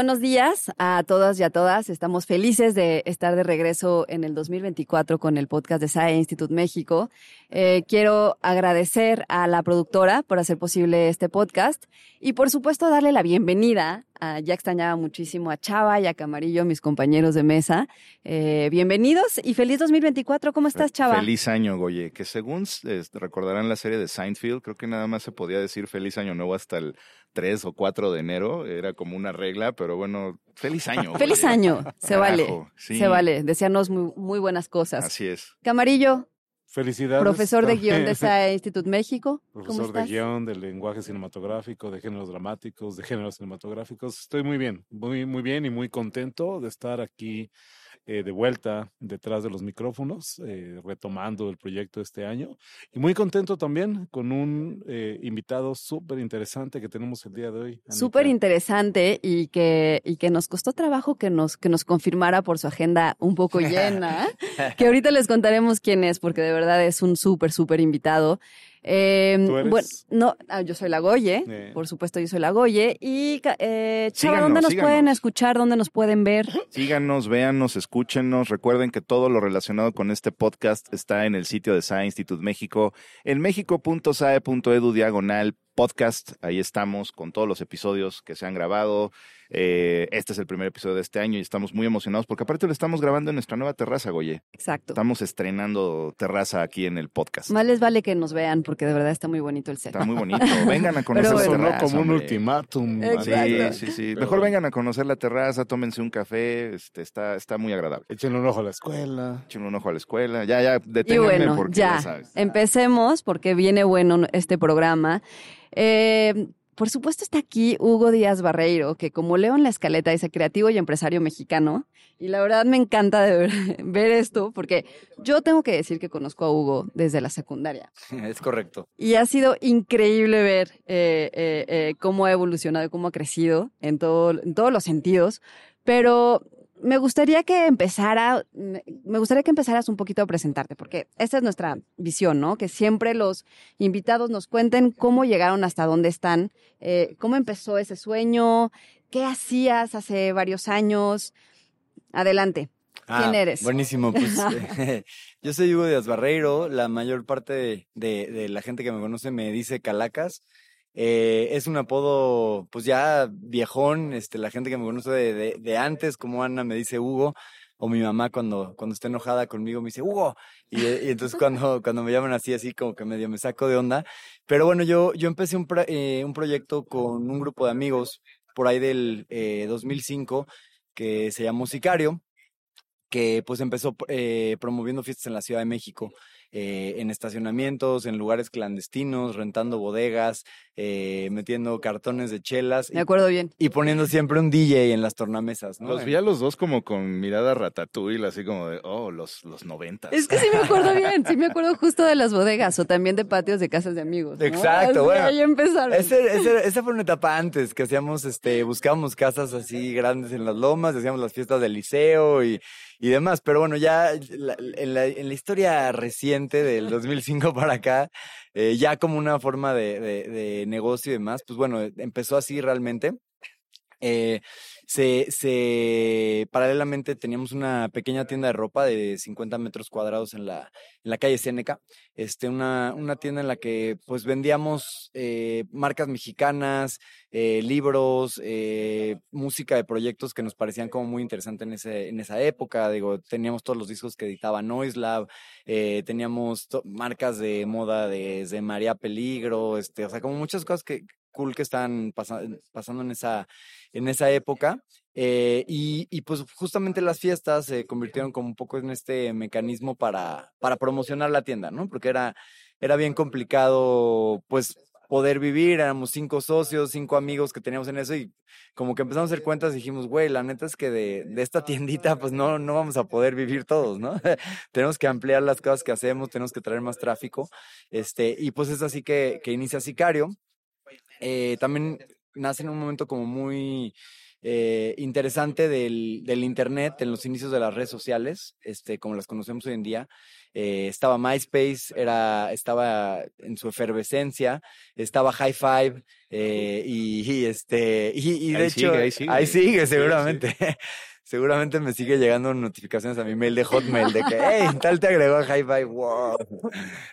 buenos días a todas y a todas. Estamos felices de estar de regreso en el 2024 con el podcast de SAE Institute México. Eh, quiero agradecer a la productora por hacer posible este podcast y por supuesto darle la bienvenida. A, ya extrañaba muchísimo a Chava y a Camarillo, mis compañeros de mesa. Eh, bienvenidos y feliz 2024. ¿Cómo estás, Chava? Feliz año, Goye. Que según eh, recordarán la serie de Seinfeld, creo que nada más se podía decir feliz año nuevo hasta el 3 o 4 de enero. Era como una regla, pero bueno, feliz año. feliz año. Se vale. Se vale. Desearnos muy, muy buenas cosas. Así es. Camarillo, Felicidades. Profesor de guion de SAE Institut México. Profesor de guion, de lenguaje cinematográfico, de géneros dramáticos, de géneros cinematográficos. Estoy muy bien, muy, muy bien y muy contento de estar aquí eh, de vuelta detrás de los micrófonos, eh, retomando el proyecto este año. Y muy contento también con un eh, invitado súper interesante que tenemos el día de hoy. Súper interesante y que, y que nos costó trabajo que nos, que nos confirmara por su agenda un poco llena, que ahorita les contaremos quién es, porque de verdad es un súper, súper invitado. Eh, Bueno, no, ah, yo soy la Goye, eh. por supuesto yo soy la Goye. Y eh, Chava, ¿dónde nos pueden escuchar? ¿Dónde nos pueden ver? Síganos, véanos, escúchenos. Recuerden que todo lo relacionado con este podcast está en el sitio de SAE Institute México, en mexico.sae.edu diagonal podcast. Ahí estamos con todos los episodios que se han grabado. Eh, este es el primer episodio de este año y estamos muy emocionados porque aparte lo estamos grabando en nuestra nueva terraza, Goye. Exacto. Estamos estrenando terraza aquí en el podcast. Más les vale que nos vean porque de verdad está muy bonito el set. Está muy bonito. Vengan a conocer la terraza. como un ultimátum. Sí, sí, sí. Mejor vengan a conocer la terraza, tómense un café. Este, está, está muy agradable. Échenle un ojo a la escuela. Échenle un ojo a la escuela. Ya, ya, deténganme y bueno, porque ya, ya sabes. Empecemos porque viene bueno este programa. Eh, por supuesto está aquí Hugo Díaz Barreiro, que como leo en la escaleta dice creativo y empresario mexicano. Y la verdad me encanta de ver, ver, esto porque yo tengo que decir que conozco a Hugo desde la secundaria. Es correcto. Y ha sido increíble ver eh, eh, eh, cómo ha evolucionado cómo ha crecido en, todo, en todos los sentidos. Pero me gustaría que empezara, me gustaría que empezaras un poquito a presentarte, porque esta es nuestra visión, ¿no? Que siempre los invitados nos cuenten cómo llegaron hasta dónde están, eh, cómo empezó ese sueño, qué hacías hace varios años. Adelante. ¿Quién ah, eres? Buenísimo, pues yo soy Hugo Díaz Barreiro, la mayor parte de, de, de la gente que me conoce me dice Calacas, eh, es un apodo, pues ya viejón, este, la gente que me conoce de, de, antes, como Ana me dice Hugo, o mi mamá cuando, cuando está enojada conmigo me dice Hugo, y, y entonces cuando, cuando me llaman así, así como que medio me saco de onda. Pero bueno, yo, yo empecé un, eh, un proyecto con un grupo de amigos por ahí del eh, 2005 que se llamó Sicario, que pues empezó eh, promoviendo fiestas en la Ciudad de México. Eh, en estacionamientos, en lugares clandestinos, rentando bodegas, eh, metiendo cartones de chelas. Me acuerdo bien. Y poniendo siempre un DJ en las tornamesas, ¿no? Los vi a los dos como con mirada ratatouille, así como de, oh, los, los noventas. Es que sí me acuerdo bien, sí me acuerdo justo de las bodegas o también de patios de casas de amigos. ¿no? Exacto, bueno. Ahí empezaron. Ese, ese, esa fue una etapa antes, que hacíamos, este, buscábamos casas así grandes en las lomas, hacíamos las fiestas del liceo y y demás. Pero bueno, ya en, la, en, la, historia reciente del 2005 para acá, eh, ya como una forma de, de, de, negocio y demás, pues bueno, empezó así realmente. Eh, se, se, paralelamente teníamos una pequeña tienda de ropa de 50 metros cuadrados en la, en la calle Seneca, este, una, una tienda en la que pues vendíamos eh, marcas mexicanas, eh, libros, eh, música de proyectos que nos parecían como muy interesantes en, ese, en esa época, digo, teníamos todos los discos que editaba Noiselab, eh, teníamos marcas de moda desde de María Peligro, este, o sea, como muchas cosas que cool que están pasando en esa en esa época. Eh, y, pues justamente las fiestas se convirtieron como un poco en este mecanismo para, para promocionar la tienda, ¿no? Porque era, era bien complicado, pues poder vivir, éramos cinco socios, cinco amigos que teníamos en eso y como que empezamos a hacer cuentas y dijimos, güey, la neta es que de, esta tiendita pues no, no vamos a poder vivir todos, ¿no? tenemos que ampliar las cosas que hacemos, tenemos que traer más tráfico, este, y pues es así que inicia Sicario. Eh, también nace en un momento como muy eh, interesante del, del Internet en los inicios de las redes sociales, este, como las conocemos hoy en día. Eh, estaba MySpace, era, estaba en su efervescencia, estaba High Five, eh, y, y, este, y, y de Ahí hecho, sigue, ahí sigue. ahí sigue, Sí, seguramente. Seguramente me sigue llegando notificaciones a mi mail de Hotmail de que, hey, tal te agregó a High Five, wow.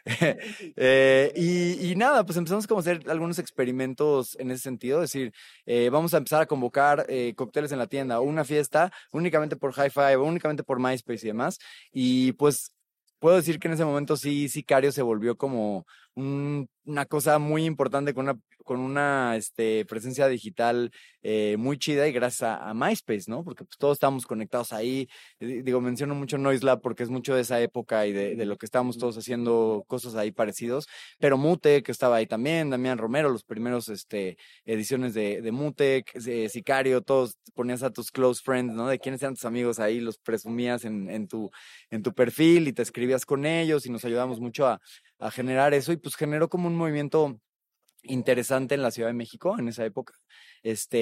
Eh, y, y nada, pues empezamos como a hacer algunos experimentos en ese sentido, es decir, eh, vamos a empezar a convocar eh, cócteles en la tienda o una fiesta únicamente por High Five o únicamente por MySpace y demás. Y pues puedo decir que en ese momento sí, Sicario se volvió como un- una cosa muy importante con una, con una este, presencia digital eh, muy chida y gracias a, a MySpace, ¿no? Porque pues, todos estábamos conectados ahí. Digo, menciono mucho Noise Lab porque es mucho de esa época y de, de lo que estábamos todos haciendo cosas ahí parecidos. Pero Mute, que estaba ahí también, Damián Romero, los primeros este, ediciones de, de Mute, eh, Sicario, todos ponías a tus close friends, ¿no? De quiénes eran tus amigos ahí, los presumías en, en, tu, en tu perfil y te escribías con ellos y nos ayudamos mucho a, a generar eso y pues generó como un movimiento interesante en la Ciudad de México en esa época. Este,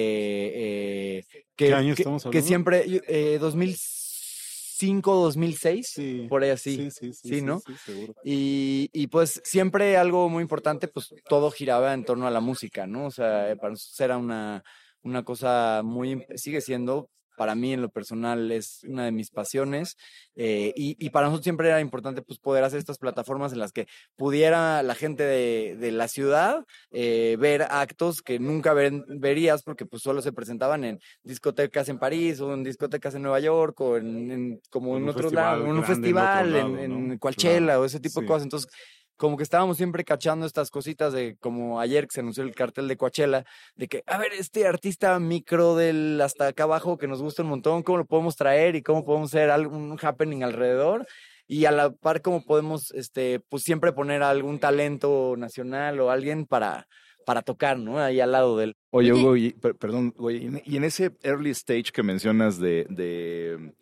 eh, que, ¿Qué año que- estamos que hablando? siempre, eh, 2005, 2006, Sí. por ahí así. Sí, sí, sí, Sí, ¿no? sí, seguro. Y, y pues siempre algo muy importante, pues todo giraba en torno a la música, ¿no? O sea, para nosotros era una, una cosa muy, sigue siendo, para mí en lo personal es una de mis pasiones eh, y, y para nosotros siempre era importante pues poder hacer estas plataformas en las que pudiera la gente de, de la ciudad eh, ver actos que nunca ver- verías porque pues solo se presentaban en discotecas en París o en discotecas en Nueva York o en, en- como En en un otros festival lados, en un grande en otro festival, en, lado, en ¿no? Coachella Claro, o ese tipo de sí. cosas. Entonces, como que estábamos siempre cachando estas cositas de como ayer que se anunció el cartel de Coachella, de que, a ver, este artista micro del hasta acá abajo que nos gusta un montón, ¿cómo lo podemos traer y cómo podemos hacer algo, un happening alrededor? Y a la par, cómo podemos, este, pues siempre poner algún talento nacional o alguien para, para tocar, ¿no? Ahí al lado del. Oye, Oye. Hugo, y- per- perdón, güey, y en- y en ese early stage que mencionas de, de,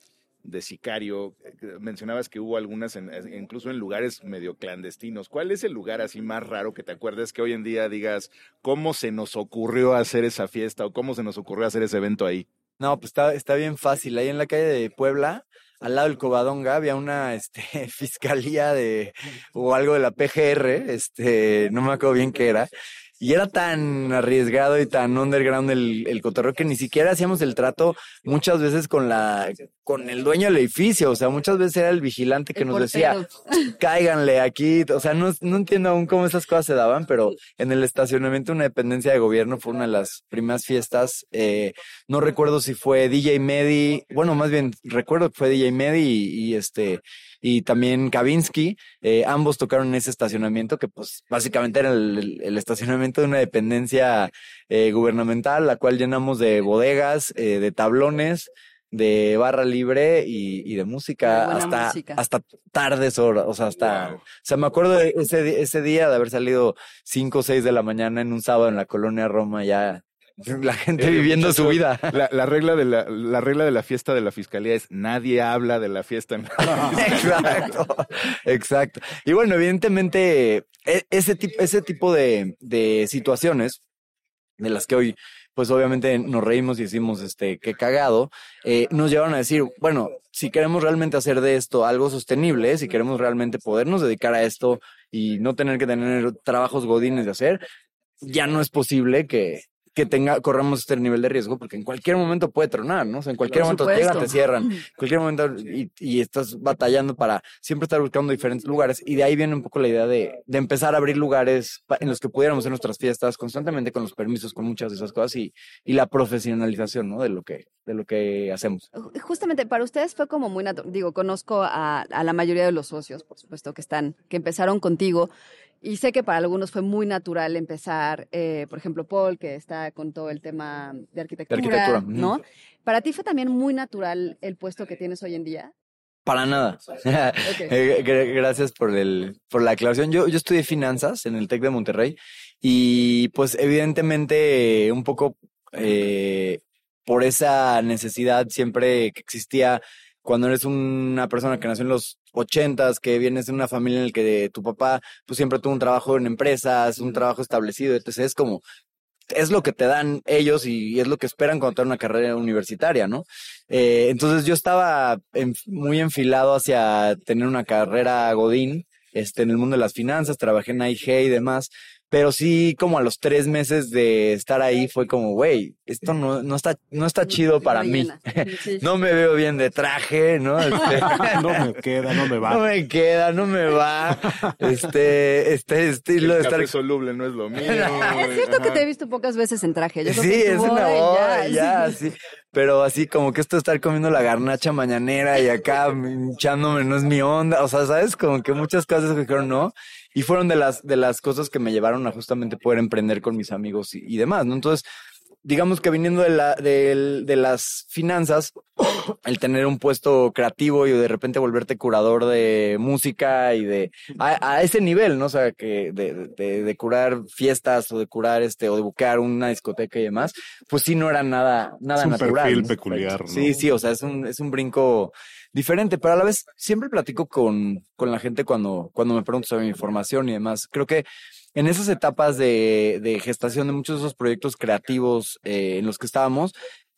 de Sicario, eh, mencionabas que hubo algunas, en- eh, incluso en lugares medio clandestinos. ¿Cuál es el lugar así más raro que te acuerdes que hoy en día digas cómo se nos ocurrió hacer esa fiesta o cómo se nos ocurrió hacer ese evento ahí? No, pues está, está bien fácil. Ahí en la calle de Puebla, al lado del Covadonga, había una este, fiscalía de, o algo de la PGR, este, no me acuerdo bien qué era. Y era tan arriesgado y tan underground el, el cotorreo que ni siquiera hacíamos el trato muchas veces con la, con el dueño del edificio. O sea, muchas veces era el vigilante que El nos decía, cáiganle aquí. O sea, no, no entiendo aún cómo esas cosas se daban, pero en el estacionamiento de una dependencia de gobierno fue una de las primeras fiestas. eh, no recuerdo si fue DJ Medi, bueno, más bien recuerdo que fue DJ Medi y, y este y también Kavinsky, eh, ambos tocaron en ese estacionamiento que pues básicamente era el, el- el estacionamiento de una dependencia eh, gubernamental, la cual llenamos de bodegas, eh, de tablones, de barra libre y, y de música De hasta, música. hasta tardes horas, o sea, hasta, Wow. o sea, me acuerdo de ese, ese día de haber salido cinco o seis de la mañana en un sábado en la colonia Roma, ya la gente Eh, viviendo su vida. La, la regla de la, la regla de la fiesta de la fiscalía es nadie habla de la fiesta. en- exacto, exacto. Y bueno, evidentemente, e- ese, tipo ese tipo de, de situaciones, de las que hoy, pues obviamente nos reímos y decimos, este, qué cagado, eh, nos llevaron a decir, bueno, si queremos realmente hacer de esto algo sostenible, si queremos realmente podernos dedicar a esto y no tener que tener trabajos godines de hacer, ya no es posible que, que tenga, corramos este nivel de riesgo, porque en cualquier momento puede tronar, ¿no? O sea, en cualquier Por momento supuesto. te cierran, en cualquier momento y, y estás batallando para siempre estar buscando diferentes lugares. Y de ahí viene un poco la idea de, de empezar a abrir lugares en los que pudiéramos hacer nuestras fiestas constantemente con los permisos, con muchas de esas cosas y, y la profesionalización, ¿no? De lo que, de lo que hacemos. Justamente para ustedes fue como muy natural. Digo, conozco a, a la mayoría de los socios, por supuesto, que están, que empezaron contigo. Y sé que para algunos fue muy natural empezar, eh, por ejemplo, Paul, que está con todo el tema de arquitectura, arquitectura, ujú. ¿no? Para ti fue también muy natural el puesto que tienes hoy en día. Para nada. Eh, gra- Gracias por, el, por la aclaración. Yo, yo estudié finanzas en el TEC de Monterrey y pues evidentemente un poco eh, por esa necesidad siempre que existía cuando eres una persona que nació en los ochentas, que vienes de una familia en la que tu papá pues siempre tuvo un trabajo en empresas, un trabajo establecido, entonces es como es lo que te dan ellos y es lo que esperan cuando te dan una carrera universitaria, ¿no? Eh, entonces yo estaba en- muy enfilado hacia tener una carrera Godín, este, en el mundo de las finanzas, trabajé en IG y demás, pero sí como a los tres meses de estar ahí fue como, güey, esto no, no está, no está chido para mí. No me veo bien de traje, ¿no? Este, No me queda, no me va. no me queda, no me va. Este, este estilo de El estar café soluble no es lo mío. Es cierto que te he visto pocas veces en traje. Yo creo Sí, que es una hora, ya, sí. sí. Pero así como que esto de estar comiendo la garnacha mañanera y acá hinchándome no es mi onda. O sea, ¿sabes? Como que muchas cosas que dijeron no. Y fueron de las, de las cosas que me llevaron a justamente poder emprender con mis amigos y, y demás, ¿no? Entonces, digamos que viniendo de la, del- de las finanzas, el tener un puesto creativo y de repente volverte curador de música y de a, a ese nivel, ¿no? O sea, que de, de, de curar fiestas o de curar este o de buscar una discoteca y demás, pues sí no era nada nada Es un natural. perfil ¿no? peculiar, ¿no? Sí, sí, o sea, es un es un brinco diferente, pero a la vez siempre platico con con la gente cuando cuando me pregunto sobre mi formación y demás. Creo que en esas etapas de, de gestación de muchos de esos proyectos creativos eh, en los que estábamos,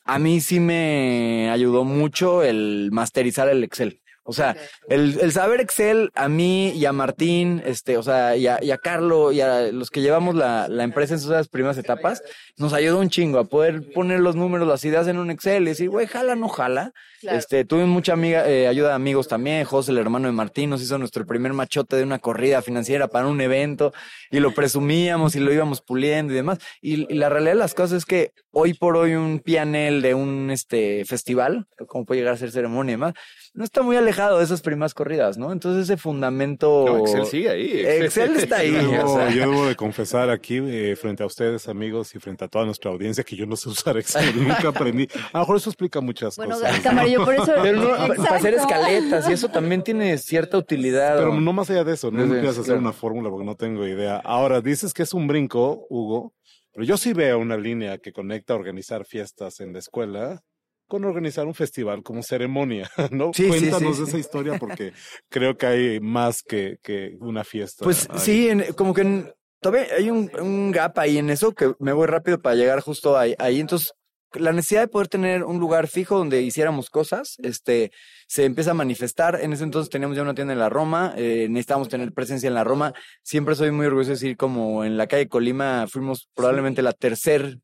a mí sí me ayudó mucho el masterizar el Excel. O sea, el, el saber Excel a mí y a Martín, este, o sea, y a, y a Carlo y a los que llevamos la, la empresa en sus primeras etapas, nos ayudó un chingo a poder poner los números, las ideas en un Excel y decir, güey, jala, no jala. Claro. Este, tuve mucha amiga, eh, ayuda de amigos también. José, el hermano de Martín, nos hizo nuestro primer machote de una corrida financiera para un evento y lo presumíamos y lo íbamos puliendo y demás. Y, y la realidad de las cosas es que hoy por hoy un pianel de un este festival, como puede llegar a ser ceremonia y demás, no está muy alejado de esas primeras corridas, ¿no? Entonces ese fundamento. No, Excel sigue ahí. Excel está ahí. Yo, o sea. yo debo de confesar aquí, eh, frente a ustedes, amigos, y frente a toda nuestra audiencia, que yo no sé usar Excel, nunca aprendí. A lo mejor eso explica muchas Bueno, cosas. Camarillo, por eso. Pero no, para hacer escaletas y eso también tiene cierta utilidad. Pero ¿no? no más allá de eso, no me sí, quieras hacer claro. una fórmula porque no tengo idea. Ahora, dices que es un brinco, Hugo, pero yo sí veo una línea que conecta a organizar fiestas en la escuela con organizar un festival como ceremonia, ¿no? Sí, Cuéntanos sí, de sí. esa historia porque creo que hay más que, que una fiesta. Pues ahí. sí, en- como que en- todavía hay un, un gap ahí en eso que me voy rápido para llegar justo ahí, ahí. Entonces, la necesidad de poder tener un lugar fijo donde hiciéramos cosas, este, se empieza a manifestar. En ese entonces teníamos ya una tienda en la Roma, eh, necesitábamos tener presencia en la Roma. Siempre soy muy orgulloso de decir como en la calle Colima fuimos probablemente la tercer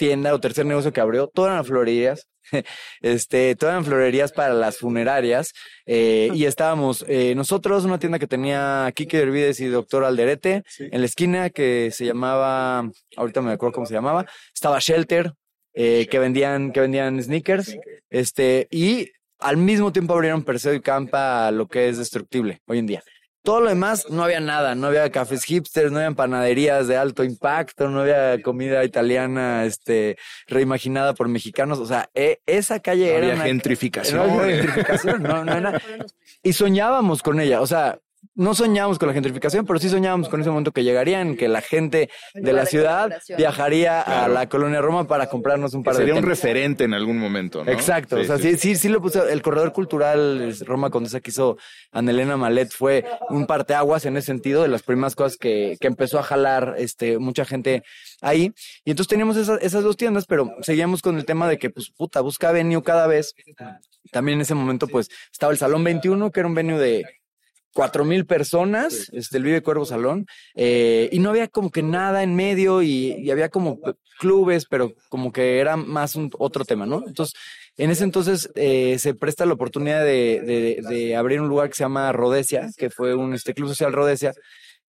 tienda o tercer negocio que abrió, todas eran florerías, este, todas eran florerías para las funerarias, eh, y estábamos eh, nosotros, una tienda que tenía Kike Dervides y Doctor Alderete, Sí. en la esquina que se llamaba, ahorita me acuerdo cómo se llamaba, estaba Shelter, eh, que vendían, que vendían sneakers, este, y al mismo tiempo abrieron Perseo y Campa lo que es destructible hoy en día. Todo lo demás no había nada, no había cafés hipsters, no había panaderías de alto impacto, no había comida italiana, este, reimaginada por mexicanos, o sea, e- esa calle era Había una- gentrificación. no había gentrificación, no, no era, y soñábamos con ella, o sea, no soñábamos con la gentrificación, pero sí soñábamos con ese momento que llegarían, que la gente de la ciudad viajaría a la colonia Roma para comprarnos un Que par de sería un referente en algún momento, ¿no? Exacto, o sea, sí, sí, sí lo puse. El corredor cultural Roma Condesa que hizo Anelena Malet fue un parteaguas en ese sentido, de las primeras cosas que, que empezó a jalar este, mucha gente ahí. Y entonces teníamos esas, esas dos tiendas, pero seguíamos con el tema de que, pues, puta, busca venue cada vez. También en ese momento, pues, estaba el Salón 21, que era un venue de cuatro mil personas, este, el Vive Cuervo Salón, eh, y no había como que nada en medio y, y había como clubes, pero como que era más un, otro tema, ¿no? Entonces, en ese entonces eh, se presta la oportunidad de, de, de abrir un lugar que se llama Rodesia, que fue un este, club social Rodesia,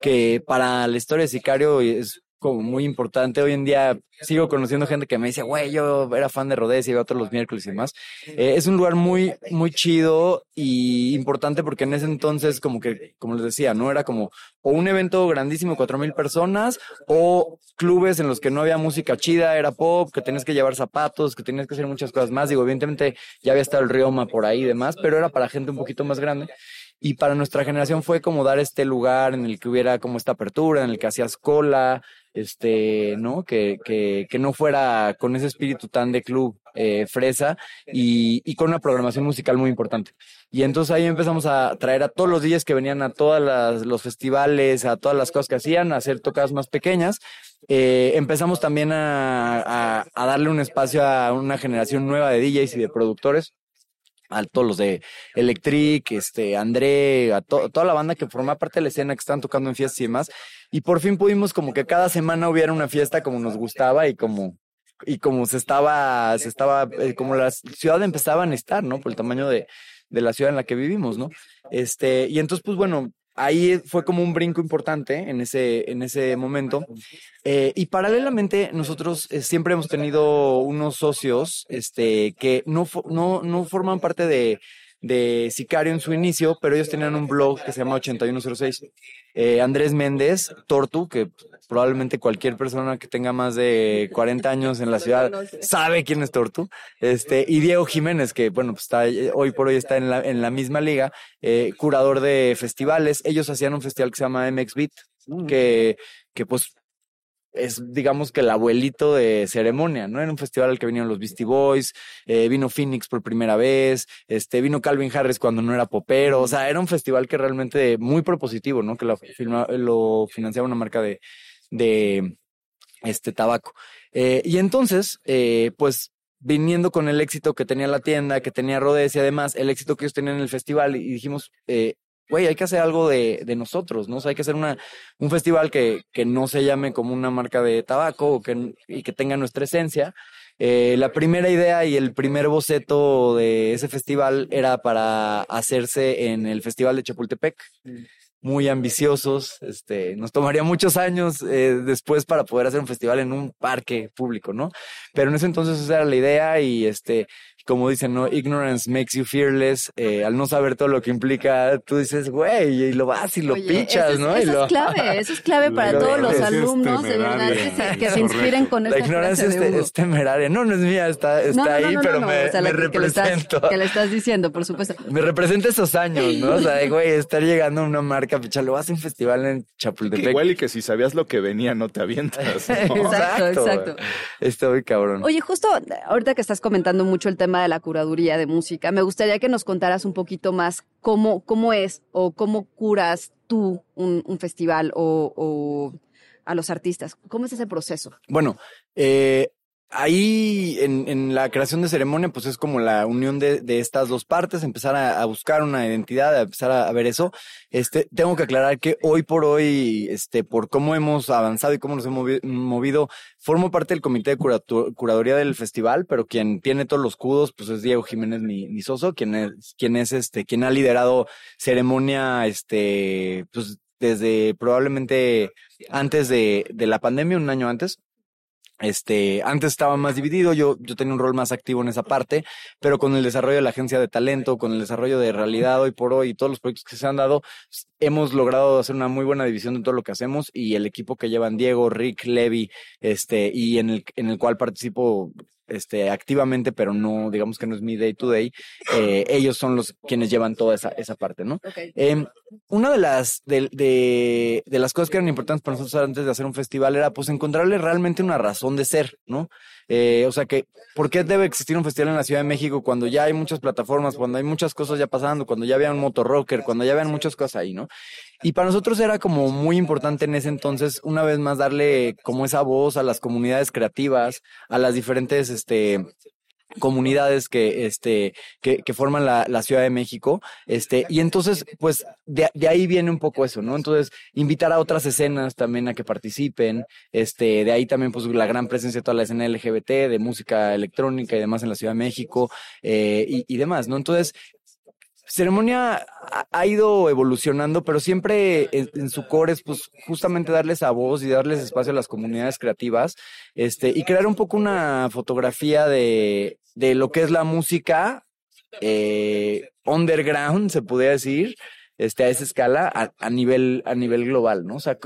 que para la historia de Sicario es como muy importante. Hoy en día sigo conociendo gente que me dice, güey, yo era fan de Rodesia, iba todos los miércoles y demás. Eh, es un lugar muy, muy chido y importante porque en ese entonces, como que, como les decía, no era como o un evento grandísimo, cuatro mil personas, o clubes en los que no había música chida, era pop, que tenías que llevar zapatos, que tenías que hacer muchas cosas más. Digo, evidentemente ya había estado el Rioma por ahí y demás, pero era para gente un poquito más grande. Y para nuestra generación fue como dar este lugar en el que hubiera como esta apertura, en el que hacías cola, este, ¿no? Que, que, que no fuera con ese espíritu tan de club eh, fresa y, y con una programación musical muy importante. Y entonces ahí empezamos a traer a todos los días que venían a todos los festivales, a todas las cosas que hacían, a hacer tocadas más pequeñas. eh, empezamos también a, a, a darle un espacio a una generación nueva de DJs y de productores a todos los de Electric, este, André, a to- toda la banda que forma parte de la escena que están tocando en fiestas y demás. Y por fin pudimos como que cada semana hubiera una fiesta como nos gustaba y como, y como se estaba, se estaba, eh, como la ciudad empezaba a necesitar, ¿no? Por el tamaño de, de la ciudad en la que vivimos, ¿no? Este, y entonces, pues bueno, ahí fue como un brinco importante en ese, en ese momento. Eh, y paralelamente, nosotros eh, siempre hemos tenido unos socios este, que no, no, no forman parte de, de Sicario en su inicio, pero ellos tenían un blog que se llama 8106. Eh, Andrés Méndez, Tortu, que probablemente cualquier persona que tenga más de 40 años en la ciudad sabe quién es Tortu. Este, y Diego Jiménez, que bueno, pues está, eh, hoy por hoy está en la, en la misma liga, eh, curador de festivales. Ellos hacían un festival que se llama MX Beat, que, que pues es, digamos que el abuelito de ceremonia, ¿no? Era un festival al que vinieron los Beastie Boys, eh, vino Phoenix por primera vez, este, vino Calvin Harris cuando no era popero, o sea, era un festival que realmente muy propositivo, ¿no? Que lo, financiaba una marca de, de, este, tabaco. Eh, y entonces, eh, pues, viniendo con el éxito que tenía la tienda, que tenía Rodés y además el éxito que ellos tenían en el festival, y dijimos, eh, güey, hay que hacer algo de, de nosotros, ¿no? O sea, hay que hacer una, un festival que, que no se llame como una marca de tabaco o que, y que tenga nuestra esencia. Eh, la primera idea y el primer boceto de ese festival era para hacerse en el Festival de Chapultepec. Muy ambiciosos, este, nos tomaría muchos años eh, después para poder hacer un festival en un parque público, ¿no? Pero en ese entonces esa era la idea y este, como dicen, ¿no? Ignorance makes you fearless. eh, al no saber todo lo que implica, tú dices, güey, y lo vas y lo Oye, pichas, eso es, ¿no? Y Eso lo- es clave, eso es clave para todos los ignorancia es alumnos, de verdad, que que se inspiren con La esta ignorancia clase es, de te- Hugo. es temeraria. No, no es mía, está, está No, no, ahí, no, no, pero no, me, o sea, me la- que le estás- represento. Que le estás diciendo, por supuesto. Me representa esos años, ¿no? O sea, de, güey, estar llegando a una marca, picha, lo vas a un festival en Que Chapultepec. igual y que si sabías lo que venía, no te avientas. ¿no? Exacto, exacto. Está muy cabrón. Oye, justo ahorita que estás comentando mucho el de la curaduría de música, me gustaría que nos contaras un poquito más cómo, cómo es o cómo curas tú un, un festival o, o a los artistas. ¿Cómo es ese proceso? Bueno, eh, ahí en, en la creación de ceremonia, pues es como la unión de, de estas dos partes, empezar a, a buscar una identidad, a empezar a, ver eso. Este, tengo que aclarar que hoy por hoy, este, por cómo hemos avanzado y cómo nos hemos movi- movido, formo parte del comité de curatu- curaduría del festival, pero quien tiene todos los cudos, pues es Diego Jiménez mi, mi quien es, quien es este, quien ha liderado ceremonia, este, pues desde probablemente antes de, de la pandemia, un año antes. Este, antes estaba más dividido, yo, yo tenía un rol más activo en esa parte, pero con el desarrollo de la agencia de talento, con el desarrollo de realidad hoy por hoy y todos los proyectos que se han dado, hemos logrado hacer una muy buena división de todo lo que hacemos y el equipo que llevan Diego, Rick, Levi, este, y en el, en el cual participo este, activamente, pero no, digamos que no es mi day to day, eh, ellos son los quienes llevan toda esa, esa parte, ¿no? Em, una de las, de, de, las cosas que eran importantes para nosotros antes de hacer un festival era pues encontrarle realmente una razón de ser, ¿no? Eh, o sea que, ¿por qué debe existir un festival en la Ciudad de México cuando ya hay muchas plataformas, cuando hay muchas cosas ya pasando, cuando ya había un motorrocker, cuando ya habían muchas cosas ahí, ¿no? Y para nosotros era como muy importante en ese entonces, una vez más, darle como esa voz a las comunidades creativas, a las diferentes, este, comunidades que, este, que, que forman la, la Ciudad de México, este, y entonces, pues, de, de ahí viene un poco eso, ¿no? Entonces, invitar a otras escenas también a que participen, este, de ahí también, pues, la gran presencia de toda la escena LGBT, de música electrónica y demás en la Ciudad de México, eh, y, y demás, ¿no? Entonces, ceremonia ha- ido evolucionando, pero siempre en, en su core es pues justamente darles a voz y darles espacio a las comunidades creativas, este, y crear un poco una fotografía de, de lo que es la música eh, underground, se podría decir, este, a esa escala, a, a nivel, a nivel global, ¿no? O sea,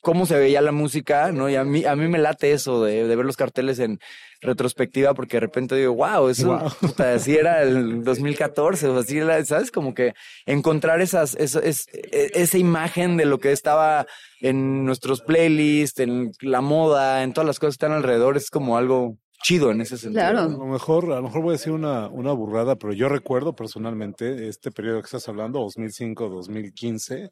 cómo se veía la música, ¿no? Y a mí, a mí me late eso de, de ver los carteles en retrospectiva, porque de repente digo, wow, eso, Wow. puta, así era el 2014, o así era, ¿sabes? Como que encontrar esas, eso, es, e- esa imagen de lo que estaba en nuestros playlists, en la moda, en todas las cosas que están alrededor, es como algo chido en ese sentido. Claro. A lo mejor, a lo mejor voy a decir una, una burrada, pero yo recuerdo personalmente este periodo que estás hablando, 2005-2015,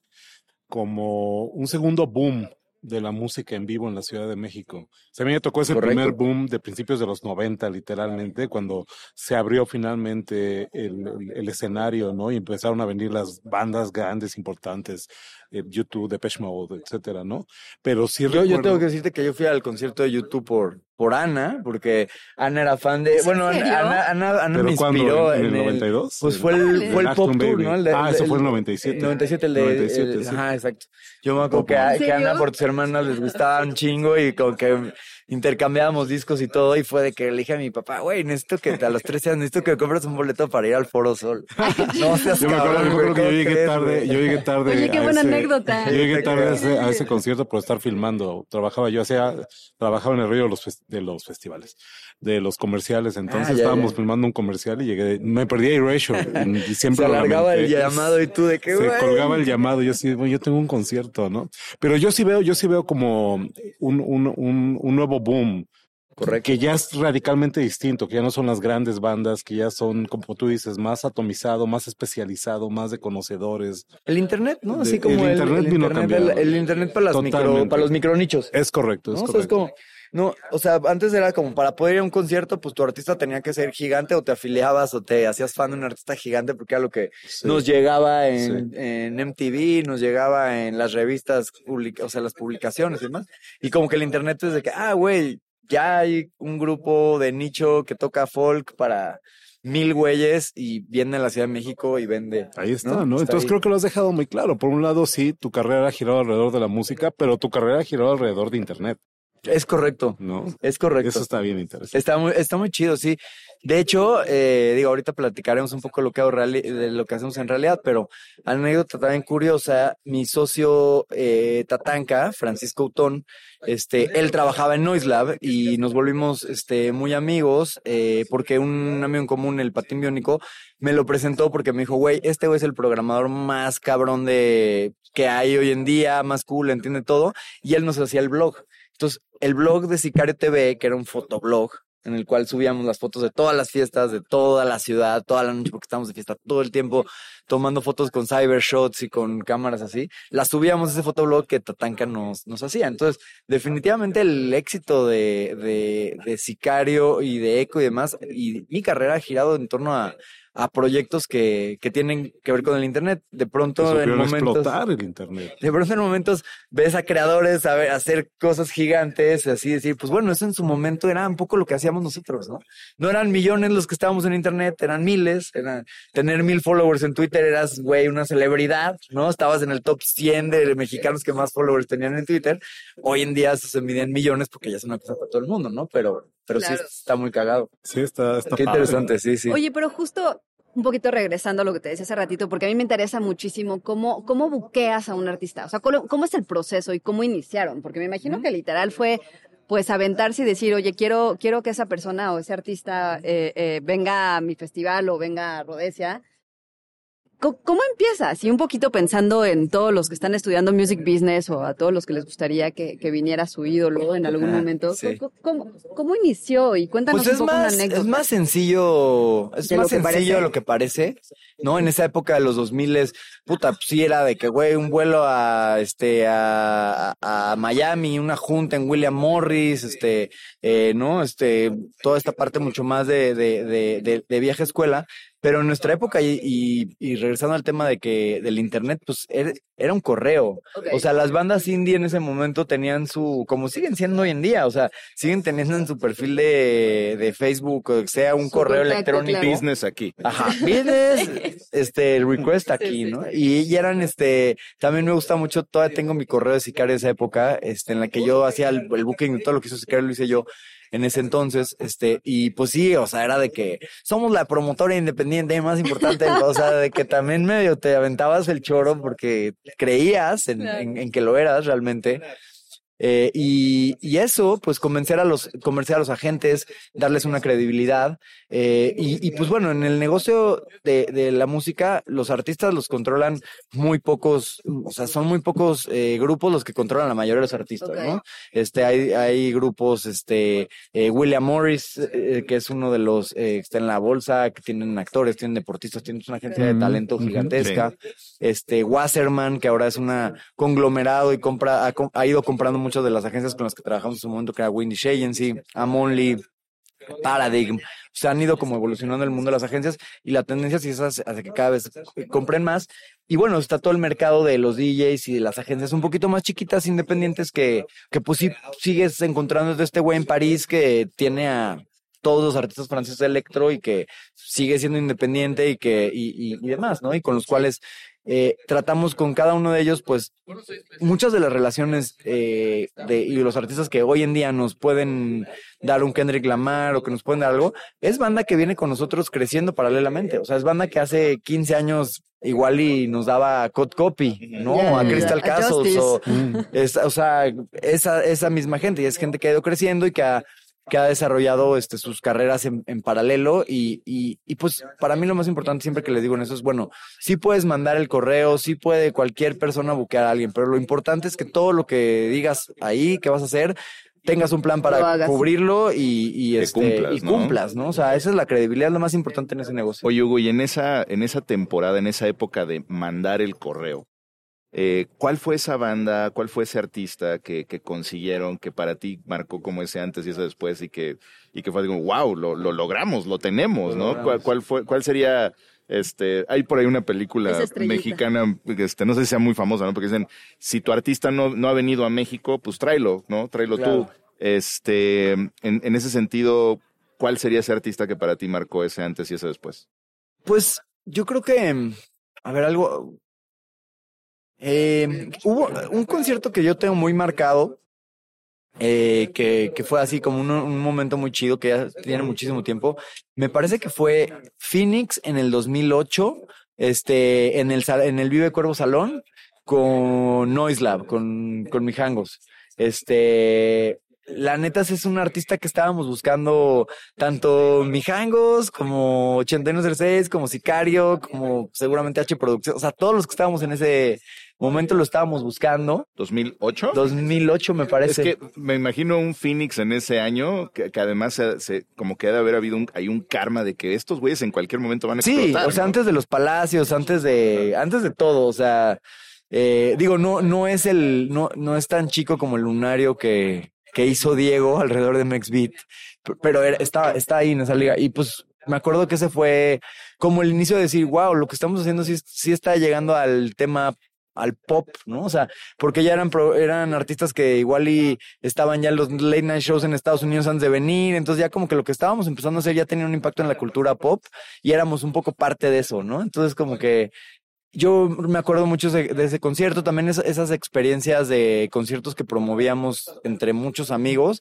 como un segundo boom de la música en vivo en la Ciudad de México. O sea, a mí me tocó ese Correcto. primer boom de principios de los 90, literalmente, cuando se abrió finalmente el, el- el escenario, ¿no? Y empezaron a venir las bandas grandes, importantes, eh, YouTube, Depeche Mode, etcétera, ¿no? Pero sí Yo, yo tengo que decirte que yo fui al concierto de YouTube por, por Ana, porque Ana era fan de. ¿Es en Bueno, Ana, serio? Ana, Ana- Ana ¿Pero me inspiró ¿En, en el el- 92? Pues fue el, fue el Acton Pop Tour, Baby. ¿no? El de- Ah, el- fue el 97. 97, el de. 97, el- sí. Ajá, exacto. Yo me acuerdo que, ¿En a, que? Ana por tus hermanas les gustaba un chingo y como que intercambiábamos discos y todo. Y fue de que le dije a mi papá, güey, necesito que a los 13 años necesito que me compres un boleto para ir al Foro Sol. No seas Yo me acuerdo, cabrón, me acuerdo que yo ¿cómo llegué crees, tarde, yo llegué tarde. Oye, qué a buena ese- anécdota. Yo llegué tarde a ese, a Sí. ese concierto por estar filmando. Trabajaba, yo hacía, trabajaba en el rollo de los, de los festivales, de los comerciales. Entonces Ah, ya, estábamos ya. filmando un comercial y llegué, me perdí a Erasure y Se siempre lo alargaba el llamado y tú de que, Se güey. colgaba el llamado, yo sí, bueno, yo tengo un concierto, ¿no? Pero yo sí veo, yo sí veo como un, un, un, un nuevo boom. Correcto. Que ya es radicalmente distinto, que ya no son las grandes bandas, que ya son, como tú dices, más atomizado, más especializado, más de conocedores. El internet, ¿no? Así como el el, internet el vino internet, cambiado. el, el internet para las micro, para los micronichos. Es correcto, es ¿no? O sea, es como, no, o sea, antes era como para poder ir a un concierto, pues tu artista tenía que ser gigante o te afiliabas o te hacías fan de un artista gigante porque era lo que Sí. nos llegaba en, en MTV, nos llegaba en las revistas, public- o sea, las publicaciones y demás. Y como que el internet es de que, ah, güey, ya hay un grupo de nicho que toca folk para mil güeyes y viene a la Ciudad de México y vende. Ahí está, ¿no? ¿no? Está Entonces ahí. creo que lo has dejado muy claro. Por un lado, sí, tu carrera ha girado alrededor de la música, pero tu carrera ha girado alrededor de Internet, Es correcto, ¿no? es correcto. Eso está bien interesante. Está muy, está muy chido, sí. De hecho, eh, digo, ahorita platicaremos un poco lo que hago de lo que hacemos en realidad, pero anécdota también curiosa, mi socio eh, Tatanka, Francisco Utón, este, él trabajaba en Noise Lab y nos volvimos este, muy amigos eh, porque un amigo en común, el Patín Biónico, me lo presentó porque me dijo, güey, este güey es el programador más cabrón de que hay hoy en día, más cool, entiende todo, y él nos hacía el blog. Entonces, el blog de Sicario TV, que era un fotoblog, en el cual subíamos las fotos de todas las fiestas, de toda la ciudad, toda la noche, porque estábamos de fiesta todo el tiempo, tomando fotos con cybershots y con cámaras así. Las subíamos ese fotoblog que Tatanka nos, nos hacía. Entonces, definitivamente el éxito de, de, de Sicario y de Eco y demás, y mi carrera ha girado en torno a, a proyectos que, que tienen que ver con el Internet. De pronto, en momentos... explotar el Internet. De pronto en momentos ves a creadores a ver, hacer cosas gigantes, así decir, pues bueno, eso en su momento era un poco lo que hacíamos nosotros, ¿no? No eran millones los que estábamos en internet, eran miles, eran, tener mil followers en Twitter eras, güey, una celebridad, ¿no? Estabas en el top 100 de mexicanos que más followers tenían en Twitter. Hoy en día eso se mide en millones porque ya es una cosa para todo el mundo, ¿no? Pero, pero sí está muy cagado. Sí, está, está Qué padre. interesante, sí, sí. Oye, pero justo un poquito regresando a lo que te decía hace ratito, porque a mí me interesa muchísimo cómo, cómo buqueas a un artista. O sea, cómo, cómo es el proceso y cómo iniciaron. Porque me imagino que literal fue pues aventarse y decir, oye, quiero, quiero que esa persona o ese artista eh, eh, venga a mi festival o venga a Rodesia. ¿Cómo, empiezas? Y un poquito pensando en todos los que están estudiando music business o a todos los que les gustaría que, que viniera su ídolo en algún momento. sí. ¿Cómo, cómo, cómo inició? Y cuéntanos Pues es un poco más, una anécdota. es más sencillo, es De más lo sencillo parece. lo que parece, ¿no? En esa época de los 2000 puta, pues sí era de que, güey, un vuelo a, este, a, a Miami, una junta en William Morris, este, eh, ¿no? Este, toda esta parte mucho más de, de, de, de, de viaje a escuela. Pero en nuestra época, y, y, y regresando al tema de que, del internet, pues era, era un correo. O sea, las bandas indie en ese momento tenían su, como siguen siendo hoy en día, o sea, siguen teniendo en su perfil de, de Facebook, o sea, un Su correo contacto, electrónico. claro. Business aquí. Ajá, business, este, el request aquí, ¿no? Y, y eran, este, también me gusta mucho, todavía tengo mi correo de Sicario de esa época, este, en la que yo hacía el, el booking de todo lo que hizo Sicario, lo hice yo en ese entonces, este, y pues sí, o sea, era de que somos la promotora independiente más importante, o sea, de que también medio te aventabas el choro porque creías en, en- en que lo eras realmente. Eh, y, y eso, pues convencer a los, convencer a los agentes, darles una credibilidad. eh, y, y, pues bueno, en el negocio de, de la música, los artistas los controlan muy pocos, o sea, son muy pocos eh, grupos los que controlan la mayoría de los artistas. ¿no? Este, hay, hay grupos, este, eh, William Morris, eh, que es uno de los eh, que está en la bolsa, que tienen actores, tienen deportistas, tienen una agencia de talento gigantesca. Este, Wasserman, que ahora es una conglomerado y compra, ha, ha ido comprando de las agencias con las que trabajamos en su momento, que era Windish Agency, Amonly, Paradigm. Se han ido como evolucionando el mundo de las agencias y la tendencia sí es hacia que cada vez compren más. Y bueno, está todo el mercado de los DJs y de las agencias un poquito más chiquitas, independientes, que, que pues sí sigues encontrando este güey en París que tiene a todos los artistas franceses electro y que sigue siendo independiente y que, y, y demás, ¿no? Y con los cuales eh, tratamos con cada uno de ellos, pues, muchas de las relaciones eh, de, y los artistas que hoy en día nos pueden dar un Kendrick Lamar o que nos pueden dar algo, es banda que viene con nosotros creciendo paralelamente. O sea, es banda que hace 15 años igual y nos daba Code Copy, ¿no? A Crystal Castles Justice. o, es, o sea, esa, esa misma gente y es gente que ha ido creciendo y que ha, que ha desarrollado este, sus carreras en, en paralelo y, y, y pues para mí lo más importante siempre que les digo en eso es, bueno, sí puedes mandar el correo, sí puede cualquier persona buquear a alguien, pero lo importante es que todo lo que digas ahí, que vas a hacer, tengas un plan para cubrirlo y, y, este, cumplas, y ¿no? cumplas, ¿no? O sea, esa es la credibilidad lo más importante en ese negocio. Oye, Hugo, y en esa, en esa temporada, en esa época de mandar el correo, eh, ¿cuál fue esa banda, cuál fue ese artista que, que consiguieron, que para ti marcó como ese antes y ese después y que, y que fue como, wow, lo, lo logramos, lo tenemos, ¿no? ¿Cuál, cuál fue, cuál sería, este, hay por ahí una película mexicana, este, no sé si sea muy famosa, ¿no? Porque dicen, si tu artista no, no ha venido a México, pues tráelo, ¿no? Tráelo Claro. tú. Este, en, en ese sentido, ¿cuál sería ese artista que para ti marcó ese antes y ese después? Pues yo creo que, a ver, algo. Eh, hubo un concierto que yo tengo muy marcado, eh, que, que fue así como un, un momento muy chido, que ya tiene muchísimo tiempo. Me parece que fue Phoenix en el 2008, este, en el, en el Vive Cuervo Salón, con Noise Lab, con, con Mijangos. Este, la neta es un artista que estábamos buscando tanto Mijangos como 8106, como Sicario, como seguramente H Producción, o sea, todos los que estábamos en ese momento lo estábamos buscando. ¿2008? 2008 me Es parece. que me imagino un Phoenix en ese año, que, que además se, se- como que debe haber habido un, hay un karma de que estos güeyes en cualquier momento van a Sí, explotar. o sea, ¿no? antes de los palacios, antes de, antes de todo, o sea, eh, digo, no, no es el, no, no es tan chico como el lunario que, que hizo Diego alrededor de Max Beat, pero era- está, está ahí en esa liga. Y pues me acuerdo que ese fue como el inicio de decir, wow, lo que estamos haciendo sí, sí está llegando al tema al pop, ¿no? O sea, porque ya eran eran artistas que igual y estaban ya en los late night shows en Estados Unidos antes de venir, entonces ya como que lo que estábamos empezando a hacer ya tenía un impacto en la cultura pop y éramos un poco parte de eso, ¿no? Entonces como que yo me acuerdo mucho de, ese concierto, también es- esas experiencias de conciertos que promovíamos entre muchos amigos.